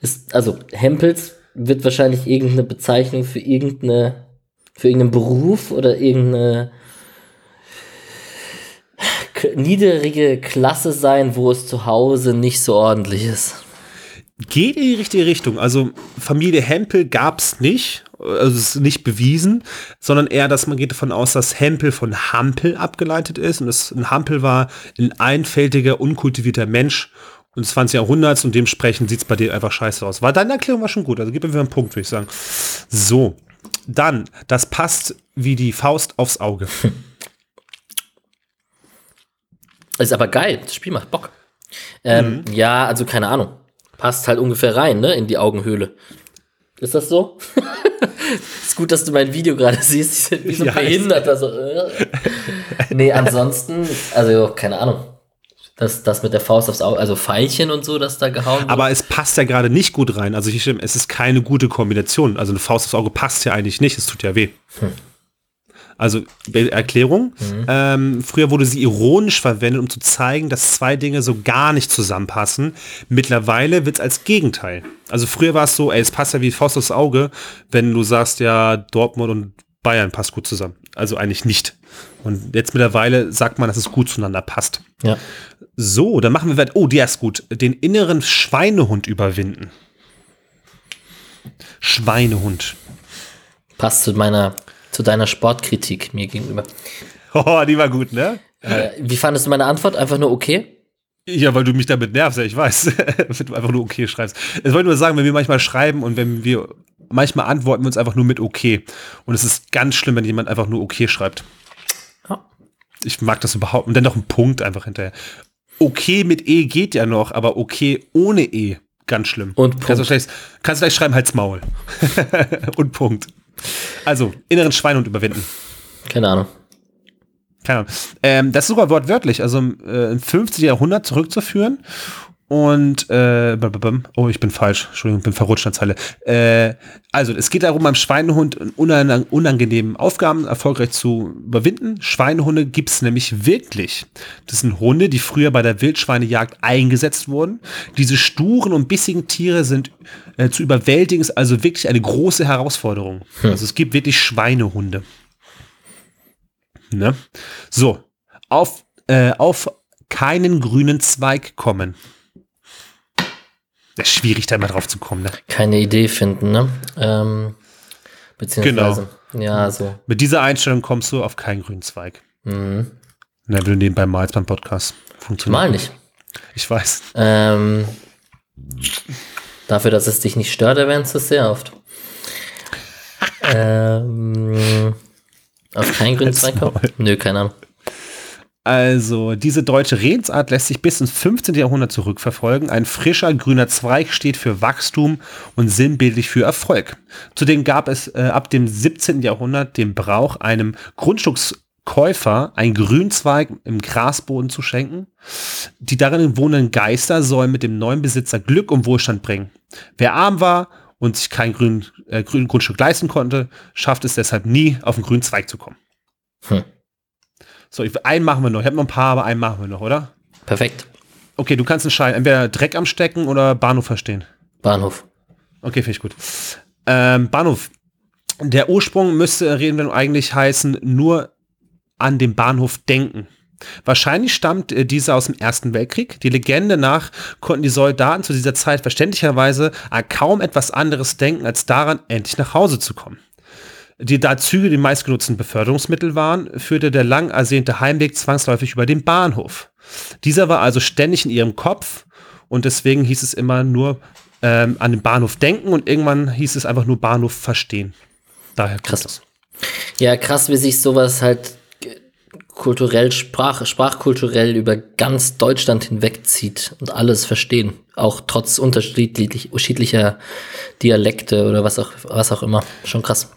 ist, also Hempels wird wahrscheinlich irgendeine Bezeichnung für irgendeine, für irgendeinen Beruf oder irgendeine niedrige Klasse sein, wo es zu Hause nicht so ordentlich ist. Geht in die richtige Richtung. Also Familie Hempel gab es nicht, also es ist nicht bewiesen, sondern eher, dass man geht davon aus, dass Hempel von Hampel abgeleitet ist und das, ein Hampel war ein einfältiger, unkultivierter Mensch des 20. Jahrhunderts und dementsprechend sieht es bei dir einfach scheiße aus. War deine Erklärung war schon gut, also gib mir einen Punkt, würde ich sagen. So, dann, das passt wie die Faust aufs Auge. Ist aber geil, das Spiel macht Bock. Ähm, mhm. Ja, also keine Ahnung. Passt halt ungefähr rein, ne, in die Augenhöhle. Ist das so? ist gut, dass du mein Video gerade siehst. Wie so ja, behindert. Also, äh. nee, ansonsten, also keine Ahnung. Das, das mit der Faust aufs Auge, also Pfeilchen und so, das da gehauen wird. Aber es passt ja gerade nicht gut rein. Also ich, es ist keine gute Kombination. Also eine Faust aufs Auge passt ja eigentlich nicht. Es tut ja weh. Hm. Also Erklärung. Mhm. Ähm, früher wurde sie ironisch verwendet, um zu zeigen, dass zwei Dinge so gar nicht zusammenpassen. Mittlerweile wird es als Gegenteil. Also früher war es so, ey, es passt ja wie Faust aufs Auge, wenn du sagst, ja, Dortmund und Bayern passt gut zusammen. Also eigentlich nicht. Und jetzt mittlerweile sagt man, dass es gut zueinander passt. Ja. So, dann machen wir weiter. Oh, der ist gut. Den inneren Schweinehund überwinden. Schweinehund. Passt zu meiner, zu deiner Sportkritik mir gegenüber. Oh, die war gut, ne? Äh, wie fandest du meine Antwort? Einfach nur okay? Ja, weil du mich damit nervst, ja, ich weiß. wenn du einfach nur okay schreibst. Ich wollte nur sagen, wenn wir manchmal schreiben und wenn wir manchmal antworten wir uns einfach nur mit okay. Und es ist ganz schlimm, wenn jemand einfach nur okay schreibt. Ich mag das überhaupt. Und dann noch ein Punkt einfach hinterher. Okay mit E geht ja noch, aber okay ohne E, ganz schlimm. Und Punkt. Kannst du gleich, kannst du gleich schreiben, halt's Maul. und Punkt. Also, inneren Schweinhund überwinden. Keine Ahnung. Keine Ahnung. Ähm, das ist sogar wortwörtlich, also äh, im 50. Jahrhundert zurückzuführen. Und äh, oh, ich bin falsch, Entschuldigung, bin verrutscht an Zeile. Äh, also es geht darum, beim Schweinehund unangenehmen Aufgaben erfolgreich zu überwinden. Schweinehunde gibt es nämlich wirklich. Das sind Hunde, die früher bei der Wildschweinejagd eingesetzt wurden. Diese sturen und bissigen Tiere sind äh, zu überwältigen, ist also wirklich eine große Herausforderung. Hm. Also es gibt wirklich Schweinehunde. Ne? So, auf, äh, auf keinen grünen Zweig kommen. Das ist schwierig, da immer drauf zu kommen, ne? Keine Idee finden, ne? Ähm, beziehungsweise, genau. ja, so. Mit dieser Einstellung kommst du auf keinen grünen Zweig. Mhm. Na, wenn du nebenbei malst beim Podcast. Funktioniert. Mal nicht. Ich weiß. Ähm, dafür, dass es dich nicht stört, erwähnst du es sehr oft. ähm, auf keinen grünen Zweig kommen? Nö, keine Ahnung. Also, diese deutsche Redensart lässt sich bis ins 15. Jahrhundert zurückverfolgen. Ein frischer grüner Zweig steht für Wachstum und sinnbildlich für Erfolg. Zudem gab es äh, ab dem 17. Jahrhundert den Brauch, einem Grundstückskäufer einen Grünzweig im Grasboden zu schenken. Die darin wohnenden Geister sollen mit dem neuen Besitzer Glück und Wohlstand bringen. Wer arm war und sich kein grün, äh, grün Grundstück leisten konnte, schafft es deshalb nie, auf einen grünen Zweig zu kommen. Hm. So, ich- einen machen wir noch. Ich habe noch ein paar, aber einen machen wir noch, oder? Perfekt. Okay, du kannst entscheiden, entweder Dreck am Stecken oder Bahnhof verstehen. Bahnhof. Okay, finde ich gut. Ähm, Bahnhof. Der Ursprung müsste reden wir eigentlich heißen, nur an den Bahnhof denken. Wahrscheinlich stammt äh, dieser aus dem Ersten Weltkrieg. Die Legende nach konnten die Soldaten zu dieser Zeit verständlicherweise an kaum etwas anderes denken, als daran, endlich nach Hause zu kommen. Die da Züge die meistgenutzten Beförderungsmittel waren, führte der lang ersehnte Heimweg zwangsläufig über den Bahnhof. Dieser war also ständig in ihrem Kopf und deswegen hieß es immer nur ähm, an den Bahnhof denken und irgendwann hieß es einfach nur Bahnhof verstehen. Daher Krass. das. Ja, krass, wie sich sowas halt äh, kulturell, Sprach, sprachkulturell über ganz Deutschland hinwegzieht und alles verstehen. Auch trotz unterschiedlich, unterschiedlicher Dialekte oder was auch, was auch immer. Schon krass.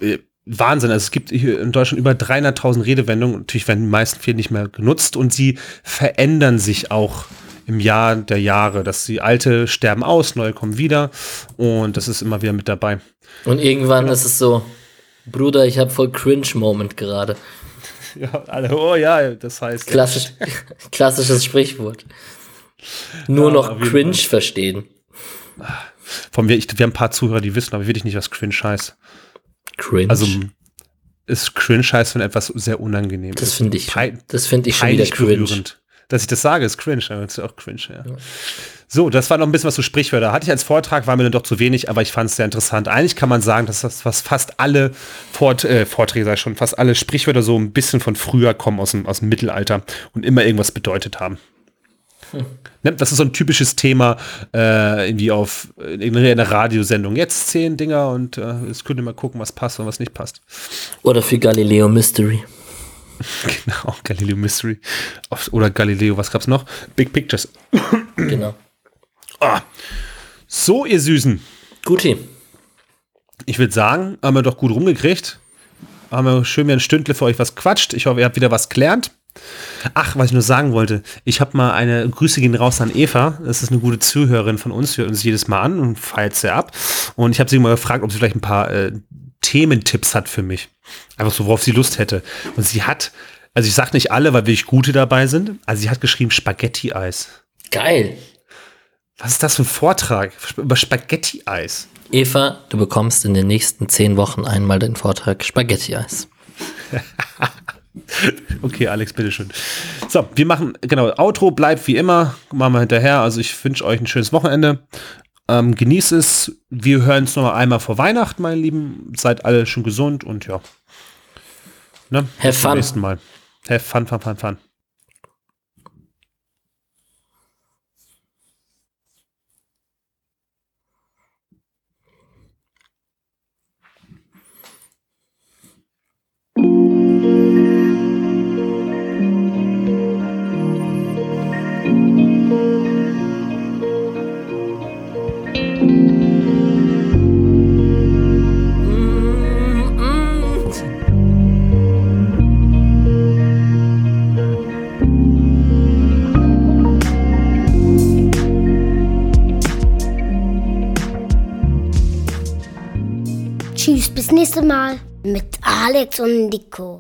Wahnsinn. Also es gibt hier in Deutschland über 300.000 Redewendungen. Natürlich werden die meisten viele nicht mehr genutzt und sie verändern sich auch im Jahr der Jahre. Dass die alte sterben aus, neue kommen wieder und das ist immer wieder mit dabei. Und irgendwann ist es so, Bruder, ich habe voll Cringe-Moment gerade. Ja, alle, oh ja, das heißt. Klassisch, klassisches Sprichwort. Nur Ja, noch Cringe verstehen. Von wir, ich, wir haben ein paar Zuhörer, die wissen, aber wirklich nicht, was cringe heißt. Cringe. Also ist cringe heißt, wenn etwas sehr unangenehm das ist. finde ich, das finde ich schon wieder cringe. berührend. Dass ich das sage, ist cringe, aber das ist auch cringe, ja. So, das war noch ein bisschen was zu Sprichwörter. Hatte ich als Vortrag, war mir dann doch zu wenig, aber ich fand es sehr interessant. Eigentlich kann man sagen, dass das was fast alle Fort, äh, Vorträge, ich schon, fast alle Sprichwörter so ein bisschen von früher kommen, aus dem, aus dem Mittelalter und immer irgendwas bedeutet haben. Ne, Das ist so ein typisches Thema, äh, irgendwie auf in einer Radiosendung. Jetzt zehn Dinger und äh, jetzt könnt ihr mal gucken, was passt und was nicht passt. Oder für Galileo Mystery. Genau, Galileo Mystery. Oder Galileo, was gab's noch? Big Pictures. Genau. So, ihr Süßen. Guti. Ich würde sagen, haben wir doch gut rumgekriegt. Haben wir schön mir ein Stündle für euch was quatscht. Ich hoffe, ihr habt wieder was gelernt. Ach, was ich nur sagen wollte. Ich habe mal eine Grüße gehen raus an Eva. Das ist eine gute Zuhörerin von uns. Hört uns jedes Mal an und feiert sehr ab. Und ich habe sie mal gefragt, ob sie vielleicht ein paar äh, Thementipps hat für mich. Einfach so, worauf sie Lust hätte. Und sie hat, also ich sag nicht alle, weil wirklich gute dabei sind. Also sie hat geschrieben Spaghetti-Eis. Geil. Was ist das für ein Vortrag über Spaghetti-Eis? Eva, du bekommst in den nächsten zehn Wochen einmal den Vortrag Spaghetti-Eis. Okay, Alex, bitteschön. So, wir machen, genau, Outro bleibt wie immer, machen wir hinterher. Also ich wünsche euch ein schönes Wochenende. Ähm, genießt es. Wir hören uns noch mal einmal vor Weihnachten, meine Lieben. Seid alle schon gesund und ja. Ne? Have Bis zum fun. nächsten Mal. Have fun, fun, fun, fun. Tschüss, bis nächstes Mal mit Alex und Nico.